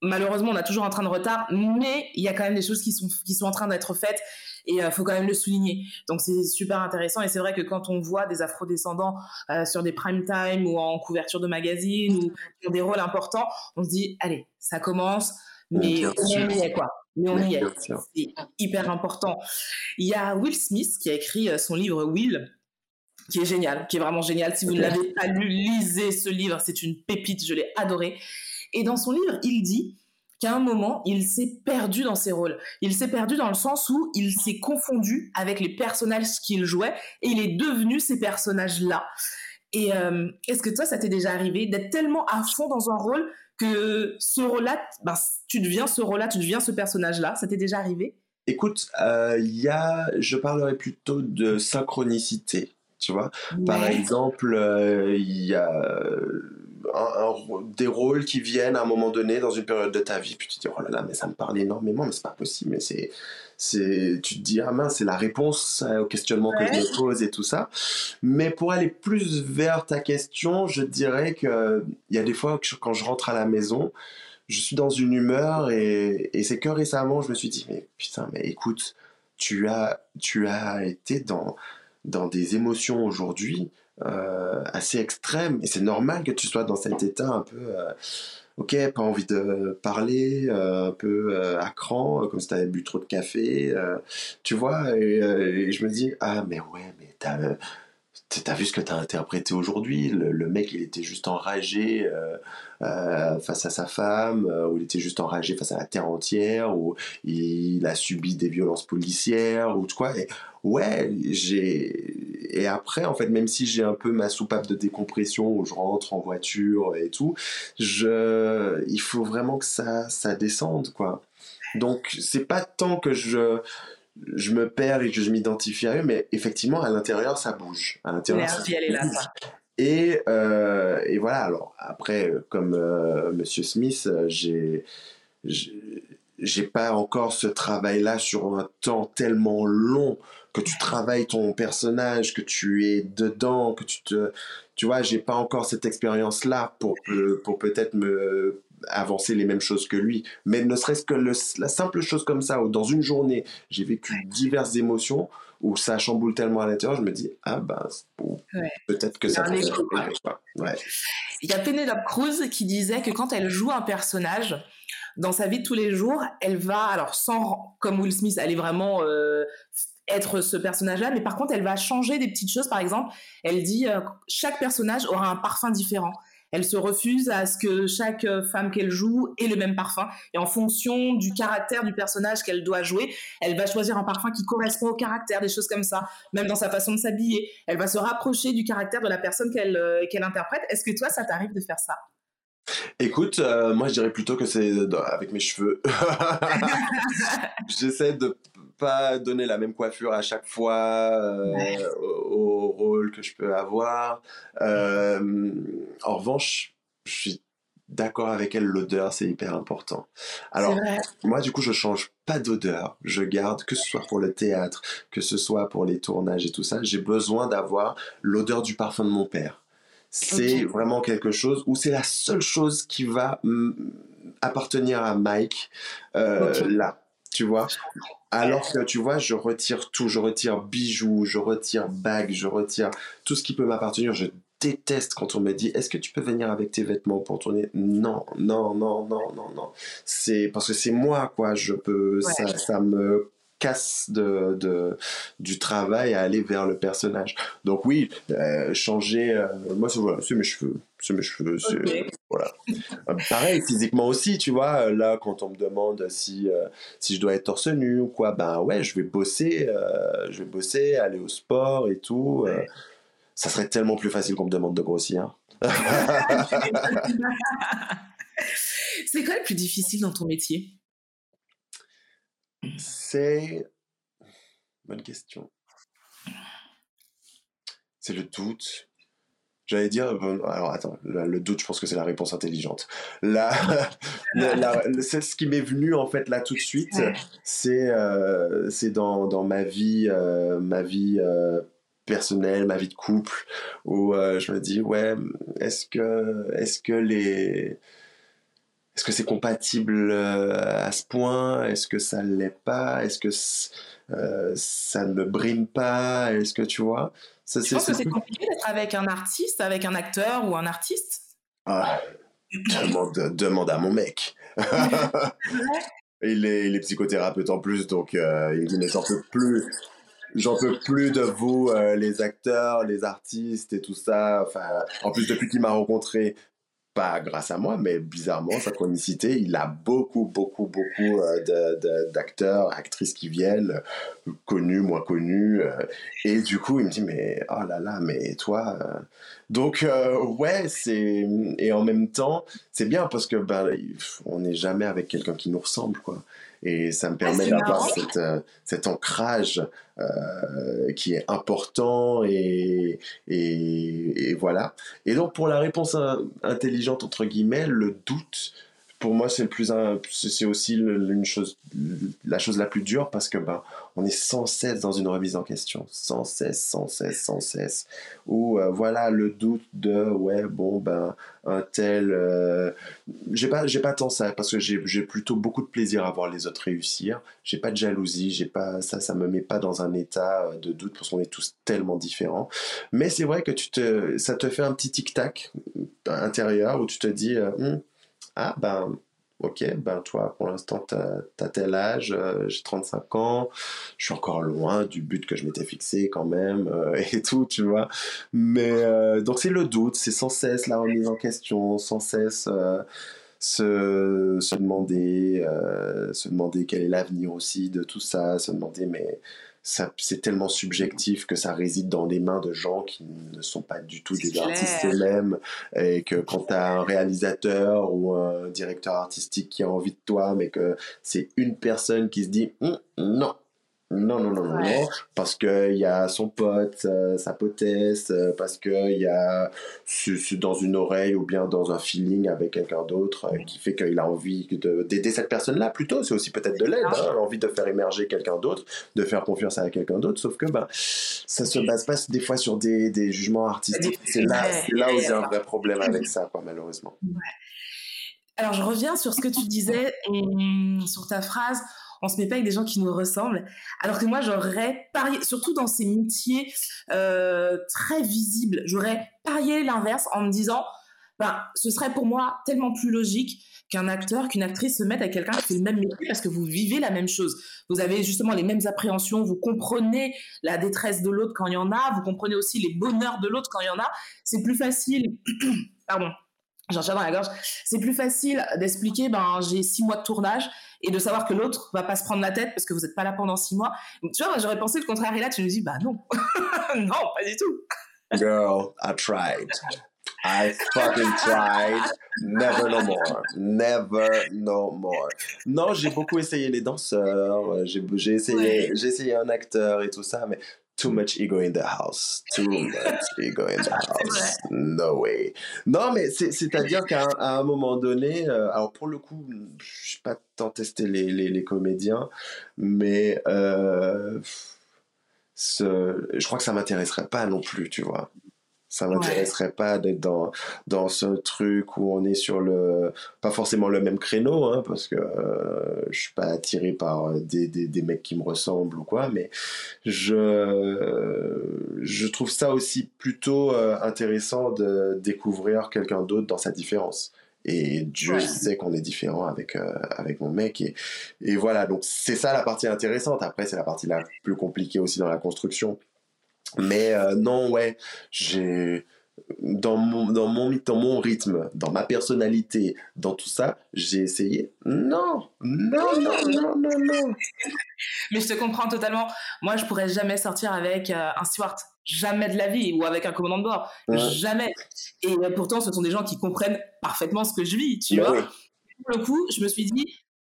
malheureusement on a toujours un train de retard, mais il y a quand même des choses qui sont qui sont en train d'être faites et il faut quand même le souligner. Donc c'est super intéressant et c'est vrai que quand on voit des afrodescendants euh, sur des prime time ou en couverture de magazine ou sur des rôles importants, on se dit allez, ça commence mais on est quoi. Mais on y est. C'est hyper important. Il y a Will Smith qui a écrit euh, son livre Will, qui est génial, qui est vraiment génial. Si vous ne l'avez pas lu, lisez ce livre, c'est une pépite, je l'ai adoré. Et dans son livre, il dit qu'à un moment, il s'est perdu dans ses rôles. Il s'est perdu dans le sens où il s'est confondu avec les personnages qu'il jouait et il est devenu ces personnages-là. Et euh, est-ce que toi, ça t'est déjà arrivé d'être tellement à fond dans un rôle que ce rôle-là, ben, tu deviens ce rôle-là, tu deviens ce personnage-là. Ça t'est déjà arrivé? Écoute, euh, il y a, je parlerai plutôt de synchronicité, tu vois. Par exemple, euh, il y a un- un- des rôles qui viennent à un moment donné dans une période de ta vie, puis tu te dis, oh là là, mais ça me parle énormément, mais c'est pas possible, mais c'est, c'est, tu te dis, ah mince, c'est la réponse au questionnement que je me pose et tout ça. Mais pour aller plus vers ta question, je dirais que il y a des fois que je- quand je rentre à la maison, je suis dans une humeur et, et c'est que récemment, je me suis dit, mais putain, mais écoute, tu as, tu as été dans, dans des émotions aujourd'hui euh, assez extrêmes et c'est normal que tu sois dans cet état un peu, euh, ok, pas envie de parler, euh, un peu euh, à cran, comme si tu avais bu trop de café, tu vois, et je me dis, ah, mais ouais, mais t'as. T'as vu ce que t'as interprété aujourd'hui? Le, mec, il était juste enragé euh, euh, face à sa femme, euh, ou il était juste enragé face à la terre entière, ou il a subi des violences policières, ou quoi. Et, ouais. Et après, en fait, même si j'ai un peu ma soupape de décompression où je rentre en voiture et tout, je, il faut vraiment que ça, ça descende, quoi. Donc, c'est pas tant que je, je me perds et que je m'identifie à eux, mais effectivement, à l'intérieur, ça bouge. À l'intérieur, elle est là. Et, euh, et voilà, alors après, euh, comme euh, Monsieur Smith, euh, j'ai j'ai pas encore ce travail-là sur un temps tellement long que tu travailles ton personnage, que tu es dedans, que tu te, tu vois, j'ai pas encore cette expérience-là pour pour peut-être me avancer les mêmes choses que lui. Mais ne serait-ce que le- la simple chose comme ça, où dans une journée, j'ai vécu diverses émotions, où ça chamboule tellement à l'intérieur, je me dis, ah ben, Ouais. peut-être que ça. Ouais. Il y a Penelope Cruz qui disait que quand elle joue un personnage dans sa vie de tous les jours, elle va, alors sans, comme Will Smith, elle est vraiment euh, être ce personnage-là, mais par contre, elle va changer des petites choses. Par exemple, elle dit euh, chaque personnage aura un parfum différent. Elle se refuse à ce que chaque euh, femme qu'elle joue ait le même parfum. Et en fonction du caractère du personnage qu'elle doit jouer, elle va choisir un parfum qui correspond au caractère, des choses comme ça. Même dans sa façon de s'habiller, elle va se rapprocher du caractère de la personne qu'elle euh, interprète. Est-ce que toi, ça t'arrive de faire ça? Écoute, euh, moi je dirais plutôt que c'est avec mes cheveux. J'essaie de pas donner la même coiffure à chaque fois euh, Ouais. au, au rôle que je peux avoir. Euh, en revanche, je suis d'accord avec elle, l'odeur c'est hyper important. Alors, moi, du coup, je change pas d'odeur. Je garde, que ce soit pour le théâtre, que ce soit pour les tournages et tout ça, j'ai besoin d'avoir l'odeur du parfum de mon père. C'est vraiment quelque chose où c'est la seule chose qui va appartenir à Mike euh, là. Tu vois Alors que tu vois, je retire tout, je retire bijoux, je retire bagues, je retire tout ce qui peut m'appartenir. Je déteste quand on me dit est-ce que tu peux venir avec tes vêtements pour tourner? Non, non, non, non, non, non. C'est parce que c'est moi, quoi. Je peux, ça, ça me casse de, de, du travail à aller vers le personnage. Donc oui, euh, changer, euh, moi c'est voilà, mes cheveux, c'est mes cheveux, voilà. Euh, pareil physiquement aussi, tu vois. Là, quand on me demande si si je dois être torse nu ou quoi, ben ouais, je vais bosser, je vais bosser, aller au sport et tout. ça serait tellement plus facile qu'on me demande de grossir. c'est quoi le plus difficile dans ton métier? C'est. Bonne question. C'est le doute. J'allais dire, alors attends, le, doute, je pense que c'est la réponse intelligente. La, c'est ce qui m'est venu en fait là tout de suite, c'est euh, c'est dans, dans, ma vie, euh, ma vie euh, personnelle, ma vie de couple, où je me dis ouais, est-ce que est-ce que les est-ce que c'est compatible euh, à ce point? Est-ce que ça ne l'est pas? Est-ce que euh, ça ne me brime pas? Est-ce que tu vois? Ça, Je pense que c'est compliqué d'être avec un artiste, avec un acteur ou un artiste. Ah, demande, demande à mon mec. il, est, il est psychothérapeute en plus, donc euh, il me dit mais j'en peux plus. J'en peux plus de vous, les acteurs, les artistes et tout ça. Enfin, en plus, depuis qu'il m'a rencontré, pas grâce à moi, mais bizarrement, sa chronicité, il a beaucoup, beaucoup, beaucoup euh, d'acteurs, actrices qui viennent, connus, moins connus. Euh, et du coup, il me dit, mais oh là là, mais toi. Euh. Donc, ouais, c'est. Et en même temps, c'est bien parce que ben, on n'est jamais avec quelqu'un qui nous ressemble, quoi. Et ça me permet d'avoir euh, cet ancrage euh, qui est important et, et, voilà. Et donc pour la réponse intelligente entre guillemets, le doute, pour moi c'est le plus c'est aussi une chose la chose la plus dure parce que ben on est sans cesse dans une remise en question, sans cesse, sans cesse, sans cesse. Ou euh, voilà le doute de ouais bon ben un tel, euh, j'ai pas j'ai pas tant ça parce que j'ai plutôt beaucoup de plaisir à voir les autres réussir. J'ai pas de jalousie, j'ai pas ça ça me met pas dans un état euh, de doute parce qu'on est tous tellement différents. Mais c'est vrai que tu te ça te fait un petit tic tac intérieur où tu te dis hum, ah ben ok, ben toi pour l'instant tu as, tel âge, euh, j'ai 35 ans, je suis encore loin du but que je m'étais fixé quand même euh, et tout, tu vois. Mais euh, donc c'est le doute, c'est sans cesse la remise en question, sans cesse se, se, demander, se demander quel est l'avenir aussi de tout ça, se demander mais c'est tellement subjectif que ça réside dans les mains de gens qui ne sont pas du tout des artistes eux-mêmes et que quand tu as un réalisateur ou un directeur artistique qui a envie de toi mais que c'est une personne qui se dit hum, non non, non, non, non, parce qu'il y a son pote, euh, sa potesse, euh, parce qu'il y a dans une oreille ou bien dans un feeling avec quelqu'un d'autre euh, qui fait qu'il a envie d'aider cette personne-là. Plutôt. C'est aussi peut-être de l'aide, hein, l'envie de faire émerger quelqu'un d'autre, de faire confiance à quelqu'un d'autre, sauf que ben, ça se base pas des fois sur des, des jugements artistiques. C'est là, là où il y a un vrai problème avec ça, quoi, malheureusement. Alors, je reviens sur ce que tu disais, sur ta phrase on se met pas avec des gens qui nous ressemblent. Alors que moi, j'aurais parié, surtout dans ces métiers euh, très visibles, j'aurais parié l'inverse en me disant, ben, ce serait pour moi tellement plus logique qu'un acteur, qu'une actrice se mette avec quelqu'un qui fait le même métier parce que vous vivez la même chose. Vous avez justement les mêmes appréhensions, vous comprenez la détresse de l'autre quand il y en a, vous comprenez aussi les bonheurs de l'autre quand il y en a. C'est plus facile, pardon, j'en dans la gorge, c'est plus facile d'expliquer, ben, j'ai six mois de tournage et de savoir que l'autre va pas se prendre la tête parce que vous n'êtes pas là pendant six mois. tu vois, j'aurais pensé le contraire et là, tu me dis, bah non, non, pas du tout. Girl, I tried. I fucking tried. Never no more. Never no more. Non, j'ai beaucoup essayé les danseurs. J'ai essayé, j'ai essayé un acteur et tout ça, mais too much ego in the house. Too much ego in the house. No way. Non, mais c'est-à-dire qu'à un, moment donné, euh, alors pour le coup, je pas tant testé les, les, les comédiens, mais euh, ce, je crois que ça m'intéresserait pas non plus, tu vois. Ça m'intéresserait pas d'être dans, dans ce truc où on est sur le, pas forcément le même créneau, hein, parce que euh, je suis pas attiré par des, des, des, mecs qui me ressemblent ou quoi, mais je, je trouve ça aussi plutôt euh, intéressant de découvrir quelqu'un d'autre dans sa différence. Et Dieu sait qu'on est différent avec, euh, avec mon mec. Et, et voilà, donc c'est ça la partie intéressante. Après, c'est la partie la plus compliquée aussi dans la construction mais euh, non, ouais, j'ai dans mon, dans, mon, dans mon rythme, dans ma personnalité, dans tout ça, j'ai essayé. Non, non, non, non, non, non. Mais je te comprends totalement. Moi, je pourrais jamais sortir avec euh, un steward. Jamais de la vie. Ou avec un commandant de bord. Jamais. Et euh, pourtant, ce sont des gens qui comprennent parfaitement ce que je vis, tu bah vois. Pour le coup, je me suis dit,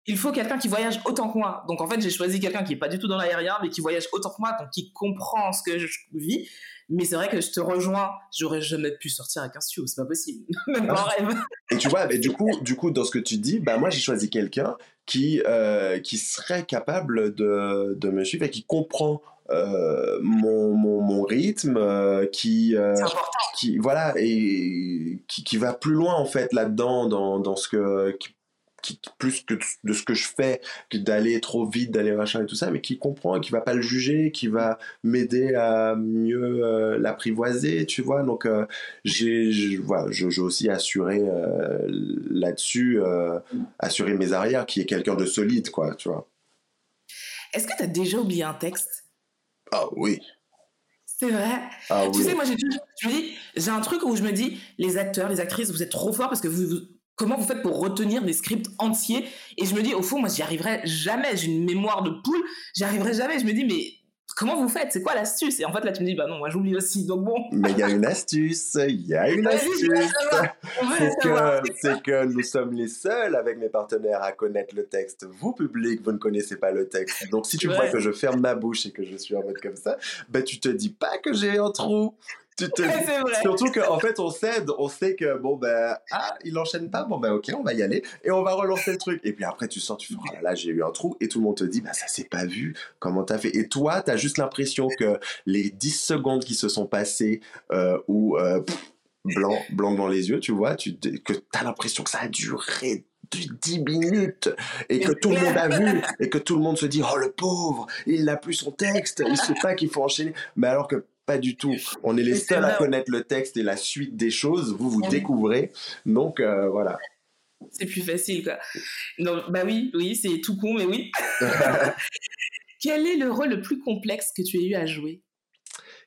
il faut quelqu'un qui voyage autant que moi. Donc en fait, j'ai choisi quelqu'un qui est pas du tout dans l'aérien, mais qui voyage autant que moi, donc qui comprend ce que je vis. Mais c'est vrai que je te rejoins, j'aurais jamais pu sortir avec un studio, c'est pas possible, même pas rêve. Et tu vois, mais du coup, du coup, dans ce que tu dis, bah moi j'ai choisi quelqu'un qui euh, qui serait capable de, de me suivre et qui comprend euh, mon, mon, mon, rythme, euh, qui, euh, qui voilà et qui, qui va plus loin en fait là-dedans dans, dans ce que qui plus que de ce que je fais, d'aller trop vite, d'aller machin et tout ça, mais qui comprend et qui va pas le juger, qui va m'aider à mieux euh, l'apprivoiser, tu vois. Donc, euh, j'ai, voilà, aussi assuré euh, là-dessus, assurer mes arrières, qui est quelqu'un de solide, quoi, tu vois. Est-ce que tu as déjà oublié un texte? Ah oui. C'est vrai? Ah, tu sais, moi, j'ai, j'ai un truc où je me dis, les acteurs, les actrices, vous êtes trop forts parce que vous comment vous faites pour retenir des scripts entiers? Et je me dis, au fond, moi, j'y arriverai jamais. J'ai une mémoire de poule, j'y arriverai jamais. Je me dis, mais comment vous faites? C'est quoi l'astuce? Et en fait, là, tu me dis, bah non, moi, j'oublie aussi. Donc bon. Mais il y a une astuce. Il y a une astuce. C'est que, nous sommes les seuls avec mes partenaires à connaître le texte. Vous, public, vous ne connaissez pas le texte. Donc, si tu vois que je ferme ma bouche et que je suis en mode comme ça, ben, tu te dis pas que j'ai un trou. Surtout qu'en fait, on cède, on sait que bon, ben, ah, il enchaîne pas, bon, ben, ok, on va y aller. Et on va relancer le truc. Et puis après, tu sens, tu fais, oh là là, j'ai eu un trou. Et tout le monde te dit, bah, ça s'est pas vu, comment t'as fait? Et toi, t'as juste l'impression que les 10 secondes qui se sont passées, euh, ou, euh, blanc, blanc dans les yeux, tu vois, tu, que t'as l'impression que ça a duré 10 minutes et que tout le monde a vu et que tout le monde se dit oh le pauvre il n'a plus son texte il sait pas qu'il faut enchaîner. Mais alors que pas du tout. On est les seuls à connaître le texte et la suite des choses. Vous, vous découvrez. Donc, euh, voilà. C'est plus facile, quoi. Donc, bah oui, oui, c'est tout con, mais oui. Quel est le rôle le plus complexe que tu as eu à jouer?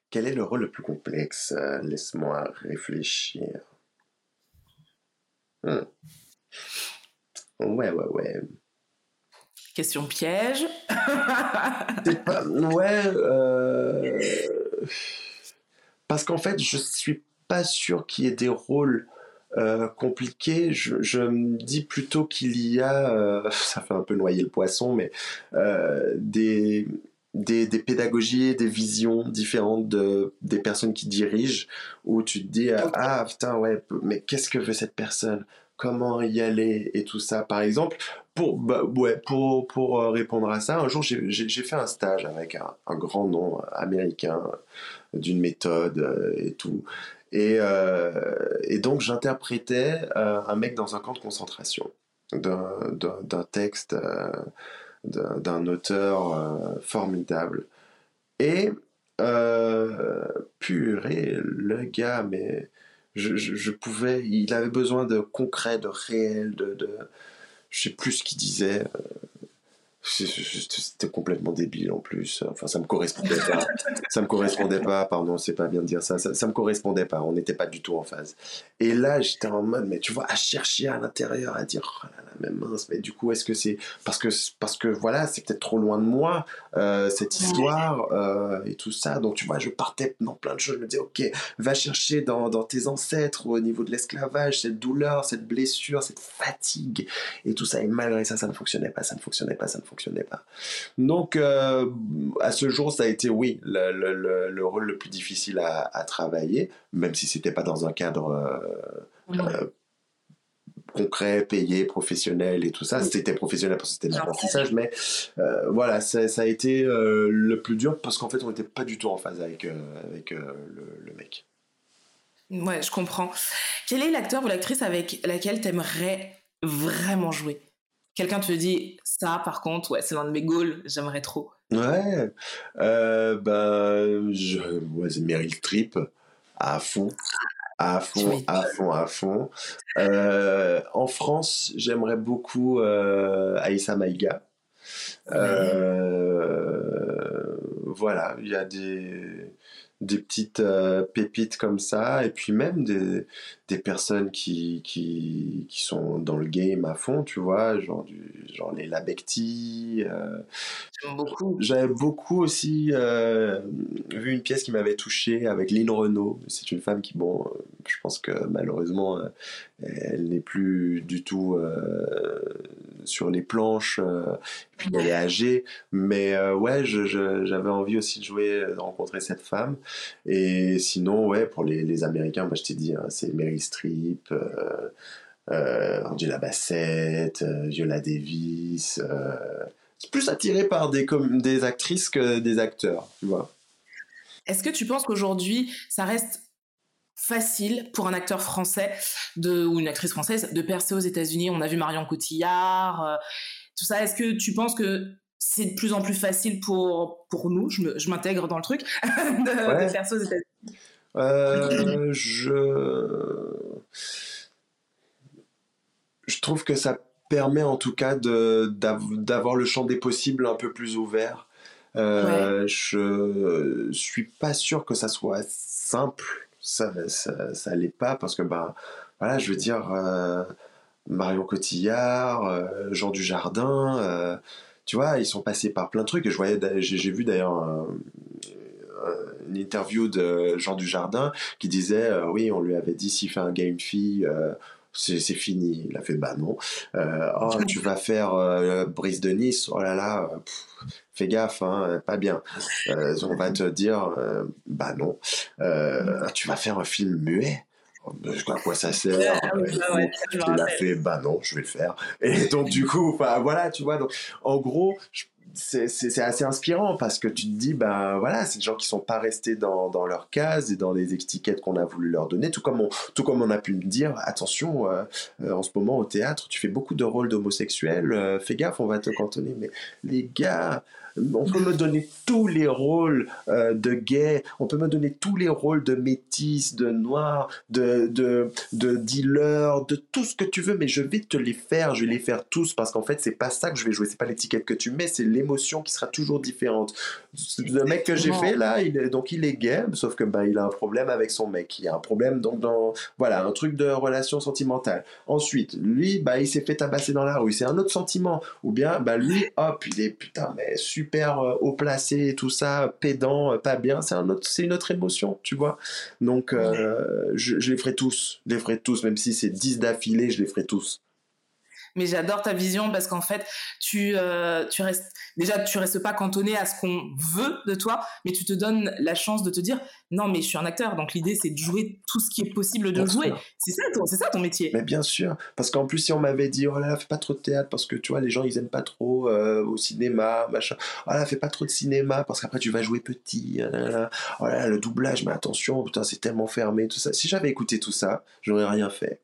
Quel est le rôle le plus complexe? Euh, Laisse-moi réfléchir. Hmm. Ouais, ouais, ouais. Question piège. pas... Ouais. Euh... Parce qu'en fait, je suis pas sûr qu'il y ait des rôles euh, compliqués. Je, me dis plutôt qu'il y a, euh, ça fait un peu noyer le poisson, mais euh, des, des, des, pédagogies, des visions différentes de, des personnes qui dirigent, où tu te dis, ah putain, ouais, mais qu'est-ce que veut cette personne? Comment y aller? Et tout ça. Par exemple, pour, bah, ouais, pour, pour euh, répondre à ça, un jour j'ai fait un stage avec un, un grand nom américain d'une méthode euh, et tout. Et, euh, et donc j'interprétais un mec dans un camp de concentration d'un texte d'un auteur formidable. Et purée, le gars, mais je, je, pouvais, il avait besoin de concret, de réel, de je sais plus ce qu'il disait. C'était complètement débile en plus. Enfin, ça me correspondait pas. ça me correspondait pas, pardon, c'est pas bien de dire ça. ça. ça. me correspondait pas. On n'était pas du tout en phase. Et là, j'étais en mode, mais tu vois, à chercher à l'intérieur, à dire, oh là là, même mince, mais du coup, est-ce que c'est parce que, parce que voilà, c'est peut-être trop loin de moi, euh, cette histoire euh, et tout ça. Donc, tu vois, je partais dans plein de choses. Je me disais, ok, va chercher dans, dans tes ancêtres au niveau de l'esclavage, cette douleur, cette blessure, cette fatigue et tout ça. Et malgré ça, ça ne fonctionnait pas, ça ne fonctionnait pas, ça ne fonctionnait pas. Donc, euh, à ce jour, ça a été, oui, le, le, le, rôle le plus difficile à, à travailler, même si c'était pas dans un cadre euh, euh, concret, payé, professionnel et tout ça. C'était professionnel parce que c'était de l'apprentissage, mais voilà, ça, ça, a été le plus dur parce qu'en fait, on n'était pas du tout en phase avec, avec le, le, mec. Ouais, je comprends. Quel est l'acteur ou l'actrice avec laquelle tu aimerais vraiment jouer? Quelqu'un te dit ça, par contre, ouais, c'est l'un de mes goals, j'aimerais trop. Ouais, euh, ben, je, ouais, Meryl Streep à fond, à fond, à fond, à fond. Euh, en France, j'aimerais beaucoup euh, Aïssa Maïga. Euh, voilà, il y a des des petites euh, pépites comme ça, et puis même des, des personnes qui, qui, qui, sont dans le game à fond, tu vois, genre, du, genre les Labecti. Euh, J'aime beaucoup. J'avais beaucoup aussi euh, vu une pièce qui m'avait touché avec Lynn Renault. C'est une femme qui, bon, je pense que malheureusement, elle n'est plus du tout sur les planches, et puis elle est âgée, mais ouais, j'avais envie aussi de jouer, de rencontrer cette femme. Et sinon, ouais, pour les, Américains, bah, je t'ai dit, hein, c'est Mary Streep, euh, euh, Angela Bassett, euh, Viola Davis. plus attiré par des, des actrices que des acteurs, tu vois. Est-ce que tu penses qu'aujourd'hui, ça reste facile pour un acteur français de, ou une actrice française de percer aux États-Unis On a vu Marion Cotillard, tout ça. Est-ce que tu penses que c'est de plus en plus facile pour, pour nous, je m'intègre dans le truc, de, faire ça aux États-Unis? Euh, je... je trouve que ça permet en tout cas d'avoir le champ des possibles un peu plus ouvert. Euh, Je suis pas sûr que ça soit simple, ça, ça, ça l'est pas parce que bah voilà, je veux dire euh, Marion Cotillard, euh, Jean Dujardin. Euh, tu vois, ils sont passés par plein de trucs. Je voyais, j'ai vu d'ailleurs une interview de Jean Dujardin qui disait, oui, on lui avait dit s'il fait un fille, euh, c'est fini. Il a fait bah non. Euh, oh, tu vas faire Brise de Nice. Oh là là, fais gaffe, hein, pas bien. on va te dire bah non. tu vas faire un film muet à quoi ça sert ah Il a fait, bah non, je vais le faire. Et donc, du coup, voilà, tu vois, donc, en gros, c'est assez inspirant parce que tu te dis, ben voilà, c'est des gens qui sont pas restés dans, dans leur case et dans les étiquettes qu'on a voulu leur donner, tout comme on, tout comme on a pu me dire, attention, euh, euh, en ce moment au théâtre, tu fais beaucoup de rôles d'homosexuels, euh, fais gaffe, on va te cantonner. Mais les gars, on peut me donner tous les rôles euh, de gay, on peut me donner tous les rôles de métis, de noir, de, de, de dealer, de tout ce que tu veux, mais je vais te les faire, je vais les faire tous parce qu'en fait, c'est pas ça que je vais jouer, c'est pas l'étiquette que tu mets, c'est l'émotion qui sera toujours différente. Le mec que j'ai fait là, il est, donc il est gay, sauf que bah, il a un problème avec son mec, il a un problème donc dans, voilà, un truc de relation sentimentale. Ensuite, lui, bah, il s'est fait tabasser dans la rue, c'est un autre sentiment. Ou bien, bah, lui, hop, il est putain, mais super super euh, haut placé et tout ça, pédant, euh, pas bien, c'est un autre, c'est une autre émotion, tu vois. Donc, euh, je, les ferai tous, je les ferai tous, même si c'est 10 d'affilée, je les ferai tous mais j'adore ta vision parce qu'en fait, tu, euh, tu restes, déjà, tu restes pas cantonné à ce qu'on veut de toi, mais tu te donnes la chance de te dire, non, mais je suis un acteur, donc l'idée, c'est de jouer tout ce qui est possible de jouer. C'est ça, ton, c'est ça ton métier. Mais bien sûr, parce qu'en plus, si on m'avait dit, oh là là, fais pas trop de théâtre parce que tu vois, les gens, ils aiment pas trop euh, au cinéma, machin. Oh là, fais pas trop de cinéma parce qu'après, tu vas jouer petit. Oh là là, oh là, le doublage, mais attention, putain, c'est tellement fermé, tout ça. Si j'avais écouté tout ça, j'aurais rien fait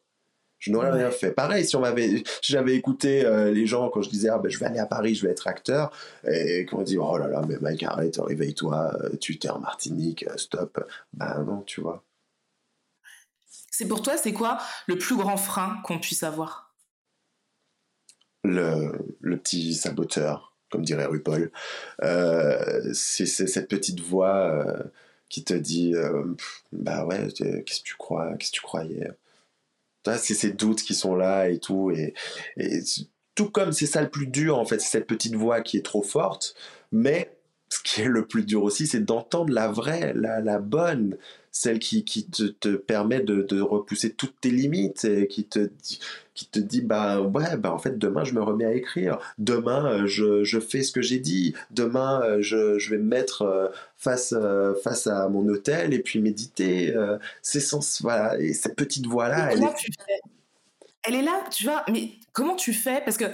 je n'aurais rien fait. Pareil, si on m'avait, j'avais écouté euh, les gens quand je disais ah ben je vais aller à Paris, je vais être acteur, et qu'on dit oh là là mais Mike arrête, réveille-toi, euh, tu t'es en Martinique, euh, stop. Ben non, tu vois. C'est pour toi, c'est quoi le plus grand frein qu'on puisse avoir? Le, le, petit saboteur, comme dirait RuPaul. Euh, c'est cette petite voix qui te dit bah ouais, qu'est-ce que tu crois, qu'est-ce que tu croyais? C'est ces doutes qui sont là et tout. Et, tout comme c'est ça le plus dur, en fait, c'est cette petite voix qui est trop forte. Mais ce qui est le plus dur aussi, c'est d'entendre la vraie, la, bonne, celle qui, te, permet de, repousser toutes tes limites et qui te, qui te dit bah ouais bah en fait demain je me remets à écrire. Demain euh, je, fais ce que j'ai dit. Demain euh, je, vais me mettre euh, face face à mon hôtel et puis méditer. C'est sens voilà. Et cette petite voix là elle est... elle est là tu vois mais comment tu fais? Parce que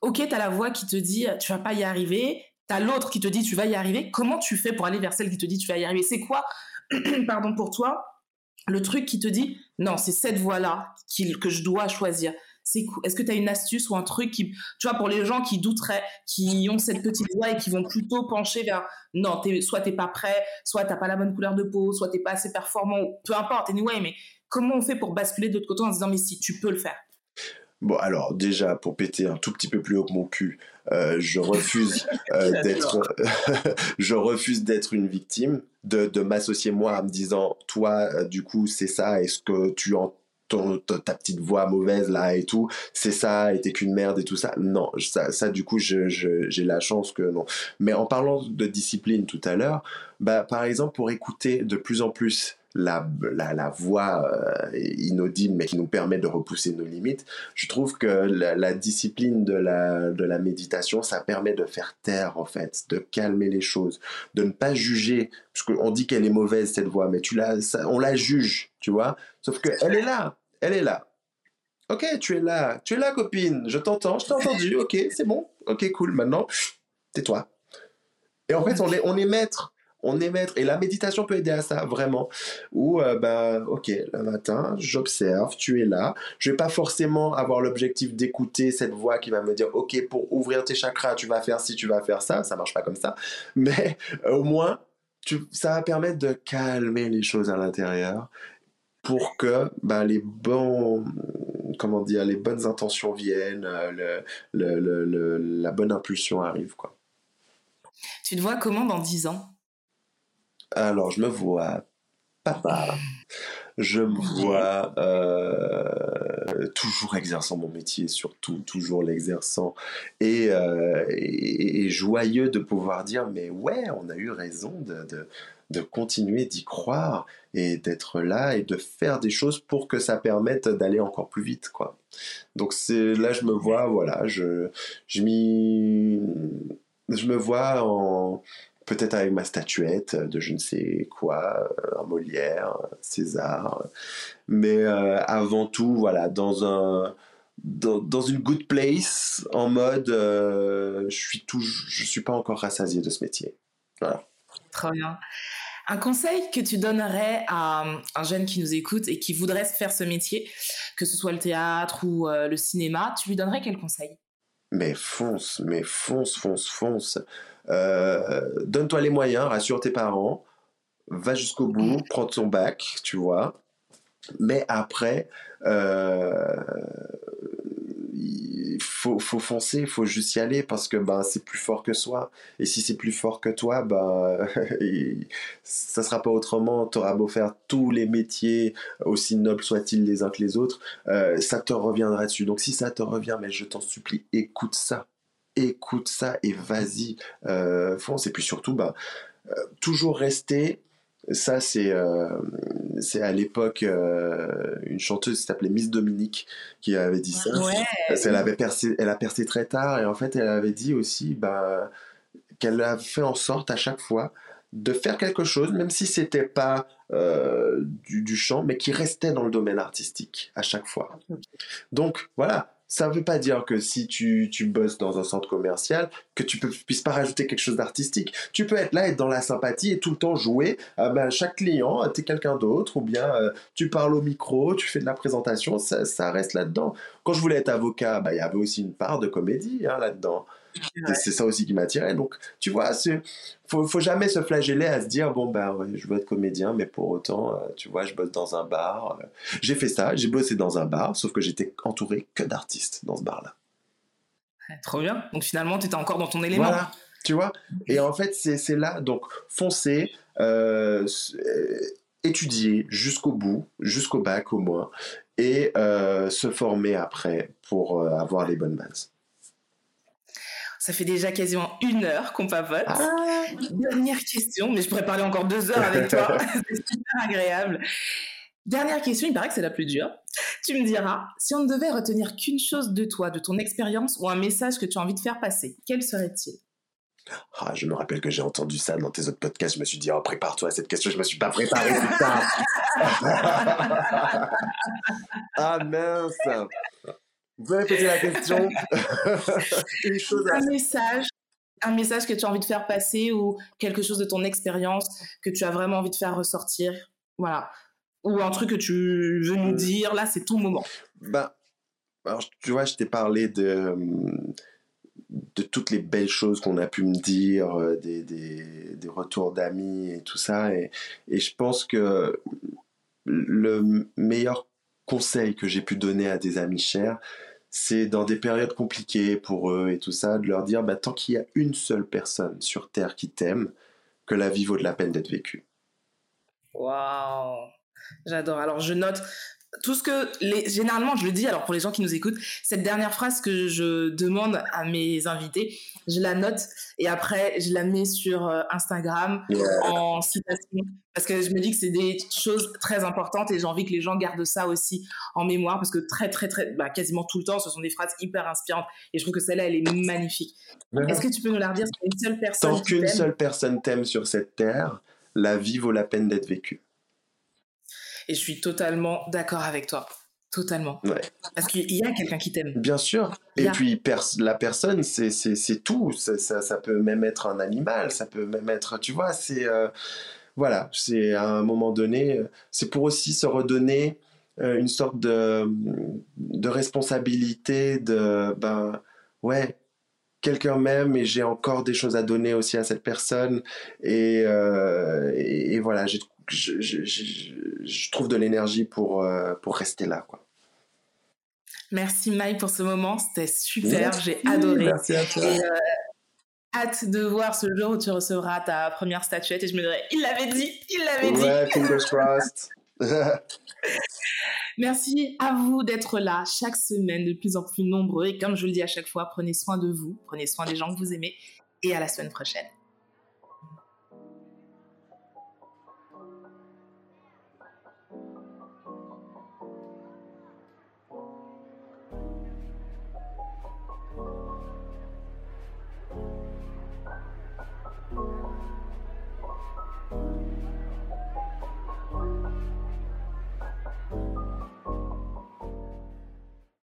ok tu as la voix qui te dit tu vas pas y arriver. Tu as l'autre qui te dit tu vas y arriver. Comment tu fais pour aller vers celle qui te dit tu vas y arriver? C'est quoi pardon pour toi le truc qui te dit non, c'est cette voie-là que je dois choisir? C'est Est-ce que tu as une astuce ou un truc qui, tu vois, pour les gens qui douteraient, qui ont cette petite voix et qui vont plutôt pencher vers non, es, soit t'es pas prêt, soit t'as pas la bonne couleur de peau, soit t'es pas assez performant, peu importe, anyway, mais comment on fait pour basculer de l'autre côté en se disant mais si tu peux le faire? Bon, alors déjà, pour péter un tout petit peu plus haut que mon cul, euh, je refuse euh, d'être, je refuse d'être une victime, de, de m'associer moi en me disant, toi, euh, du coup, c'est ça, est-ce que tu en ta petite voix mauvaise là et tout, c'est ça, et t'es qu'une merde et tout ça. Non, ça, ça du coup, j'ai la chance que non. Mais en parlant de discipline tout à l'heure, bah, par exemple, pour écouter de plus en plus la, la, voix euh, inaudible mais qui nous permet de repousser nos limites, je trouve que la, la, discipline de la, de la méditation, ça permet de faire taire en fait, de calmer les choses, de ne pas juger, parce qu'on dit qu'elle est mauvaise cette voix, mais tu la, on la juge, tu vois, sauf qu'elle est là, elle est là. Ok, tu es là, tu es là copine, je t'entends, je t'ai entendu, ok, c'est bon, ok, cool, maintenant, tais-toi. Et en fait, on est, on est maître on est maître. Et la méditation peut aider à ça, vraiment. Ou, euh, ben, ok, le matin, j'observe, tu es là. Je vais pas forcément avoir l'objectif d'écouter cette voix qui va me dire, ok, pour ouvrir tes chakras, tu vas faire ci, tu vas faire ça. Ça marche pas comme ça. Mais au moins, ça va permettre de calmer les choses à l'intérieur pour que ben, les bons comment dire les bonnes intentions viennent euh, la bonne impulsion arrive quoi. Tu te vois comment dans 10 ans? Alors, je me vois papa. Je me vois euh, toujours exerçant mon métier, surtout toujours l'exerçant, euh, et, et, joyeux de pouvoir dire mais ouais, on a eu raison de, de, de continuer d'y croire et d'être là et de faire des choses pour que ça permette d'aller encore plus vite, quoi. Donc c'est là je me vois, voilà, je je m'y, je me vois en peut-être avec ma statuette de je ne sais quoi, euh, un Molière, César, mais euh, avant tout, voilà, dans un dans, une good place, en mode, euh, je suis tout, je suis pas encore rassasié de ce métier. Voilà. Très bien. Un conseil que tu donnerais à un jeune qui nous écoute et qui voudrait faire ce métier, que ce soit le théâtre ou le cinéma, tu lui donnerais quel conseil? Mais fonce, mais fonce, fonce, fonce. Euh, donne-toi les moyens, rassure tes parents, va jusqu'au bout, prends ton bac, tu vois. Mais après, euh, faut, foncer, faut juste y aller parce que ben, c'est plus fort que soi. Et si c'est plus fort que toi, ben, ça sera pas autrement. Tu auras beau faire tous les métiers, aussi nobles soient-ils les uns que les autres, euh, ça te reviendra dessus. Donc si ça te revient, mais je t'en supplie, écoute ça écoute ça et vas-y, euh, fonce. Et puis surtout, bah, euh, toujours rester. Ça, c'est euh, c'est à l'époque euh, une chanteuse qui s'appelait Miss Dominique qui avait dit ça. Elle, avait percé, elle a percé très tard et en fait, elle avait dit aussi bah, qu'elle a fait en sorte à chaque fois de faire quelque chose, même si c'était pas du, du, chant, mais qui restait dans le domaine artistique à chaque fois. Donc voilà, ça ne veut pas dire que si tu, tu bosses dans un centre commercial, que tu ne puisses pas rajouter quelque chose d'artistique. Tu peux être là, être dans la sympathie et tout le temps jouer. à ben, chaque client, tu es quelqu'un d'autre, ou bien euh, tu parles au micro, tu fais de la présentation, ça, ça reste là-dedans. Quand je voulais être avocat, ben, il y avait aussi une part de comédie hein, là-dedans. C'est ça aussi qui m'attirait. Donc, tu vois, il faut, faut jamais se flageller à se dire bon ben je veux être comédien, mais pour autant, euh, tu vois, je bosse dans un bar. Euh. j'ai fait ça, j'ai bossé dans un bar, sauf que j'étais entouré que d'artistes dans ce bar-là. Trop bien. Donc finalement, tu étais encore dans ton élément. Voilà. Tu vois Et en fait, c'est là. Donc, foncer, euh, étudier jusqu'au bout, jusqu'au bac au moins, et se former après pour avoir les bonnes bases. Ça fait déjà quasiment une heure qu'on papote. Ah. Dernière question, mais je pourrais parler encore deux heures avec toi. c'est super agréable. Dernière question, il paraît que c'est la plus dure. Tu me diras, si on ne devait retenir qu'une chose de toi, de ton expérience ou un message que tu as envie de faire passer, quel serait-il? Ah, je me rappelle que j'ai entendu ça dans tes autres podcasts. Je me suis dit, oh, prépare-toi à cette question. Je me suis pas préparé, putain. ah mince. Vous pouvez répéter la question Un message, un message que tu as envie de faire passer ou quelque chose de ton expérience que tu as vraiment envie de faire ressortir. Voilà. ou un truc que tu veux nous dire. Là, c'est ton moment. Bah, alors, tu vois, je t'ai parlé de, de toutes les belles choses qu'on a pu me dire, euh, des, des, des retours d'amis et tout ça. Et, et je pense que le meilleur conseil que j'ai pu donner à des amis chers, c'est dans des périodes compliquées pour eux et tout ça, de leur dire bah, tant qu'il y a une seule personne sur Terre qui t'aime, que la vie vaut de la peine d'être vécue. Waouh J'adore. Alors je note tout ce que les, généralement je le dis alors pour les gens qui nous écoutent cette dernière phrase que je demande à mes invités je la note et après je la mets sur euh, Instagram en citation parce que je me dis que c'est des choses très importantes et j'ai envie que les gens gardent ça aussi en mémoire parce que très très très bah, quasiment tout le temps ce sont des phrases hyper inspirantes et je trouve que celle-là elle est magnifique. Est-ce que tu peux nous la redire? Une seule personne tant qu'une seule personne t'aime sur cette terre la vie vaut la peine d'être vécue et je suis totalement d'accord avec toi. Totalement. Parce qu'il y a quelqu'un qui t'aime. Bien sûr. Et puis la personne, c'est tout. Ça, ça, ça, peut même être un animal, ça peut même être, tu vois, c'est... Euh, voilà, c'est à un moment donné, c'est pour aussi se redonner euh, une sorte de, de responsabilité, de, ben, ouais, quelqu'un m'aime et j'ai encore des choses à donner aussi à cette personne. Et, euh, et, et voilà, j'ai je, je, je, trouve de l'énergie pour, euh, pour rester là. Quoi. Merci Maï pour ce moment, c'était super, j'ai adoré. Merci à toi. Et, euh, hâte de voir ce jour où tu recevras ta première statuette et je me dirais, il l'avait dit, il l'avait dit. Ouais, fingers crossed. Merci à vous d'être là chaque semaine, de plus en plus nombreux. Et comme je le dis à chaque fois, prenez soin de vous, prenez soin des gens que vous aimez. Et à la semaine prochaine.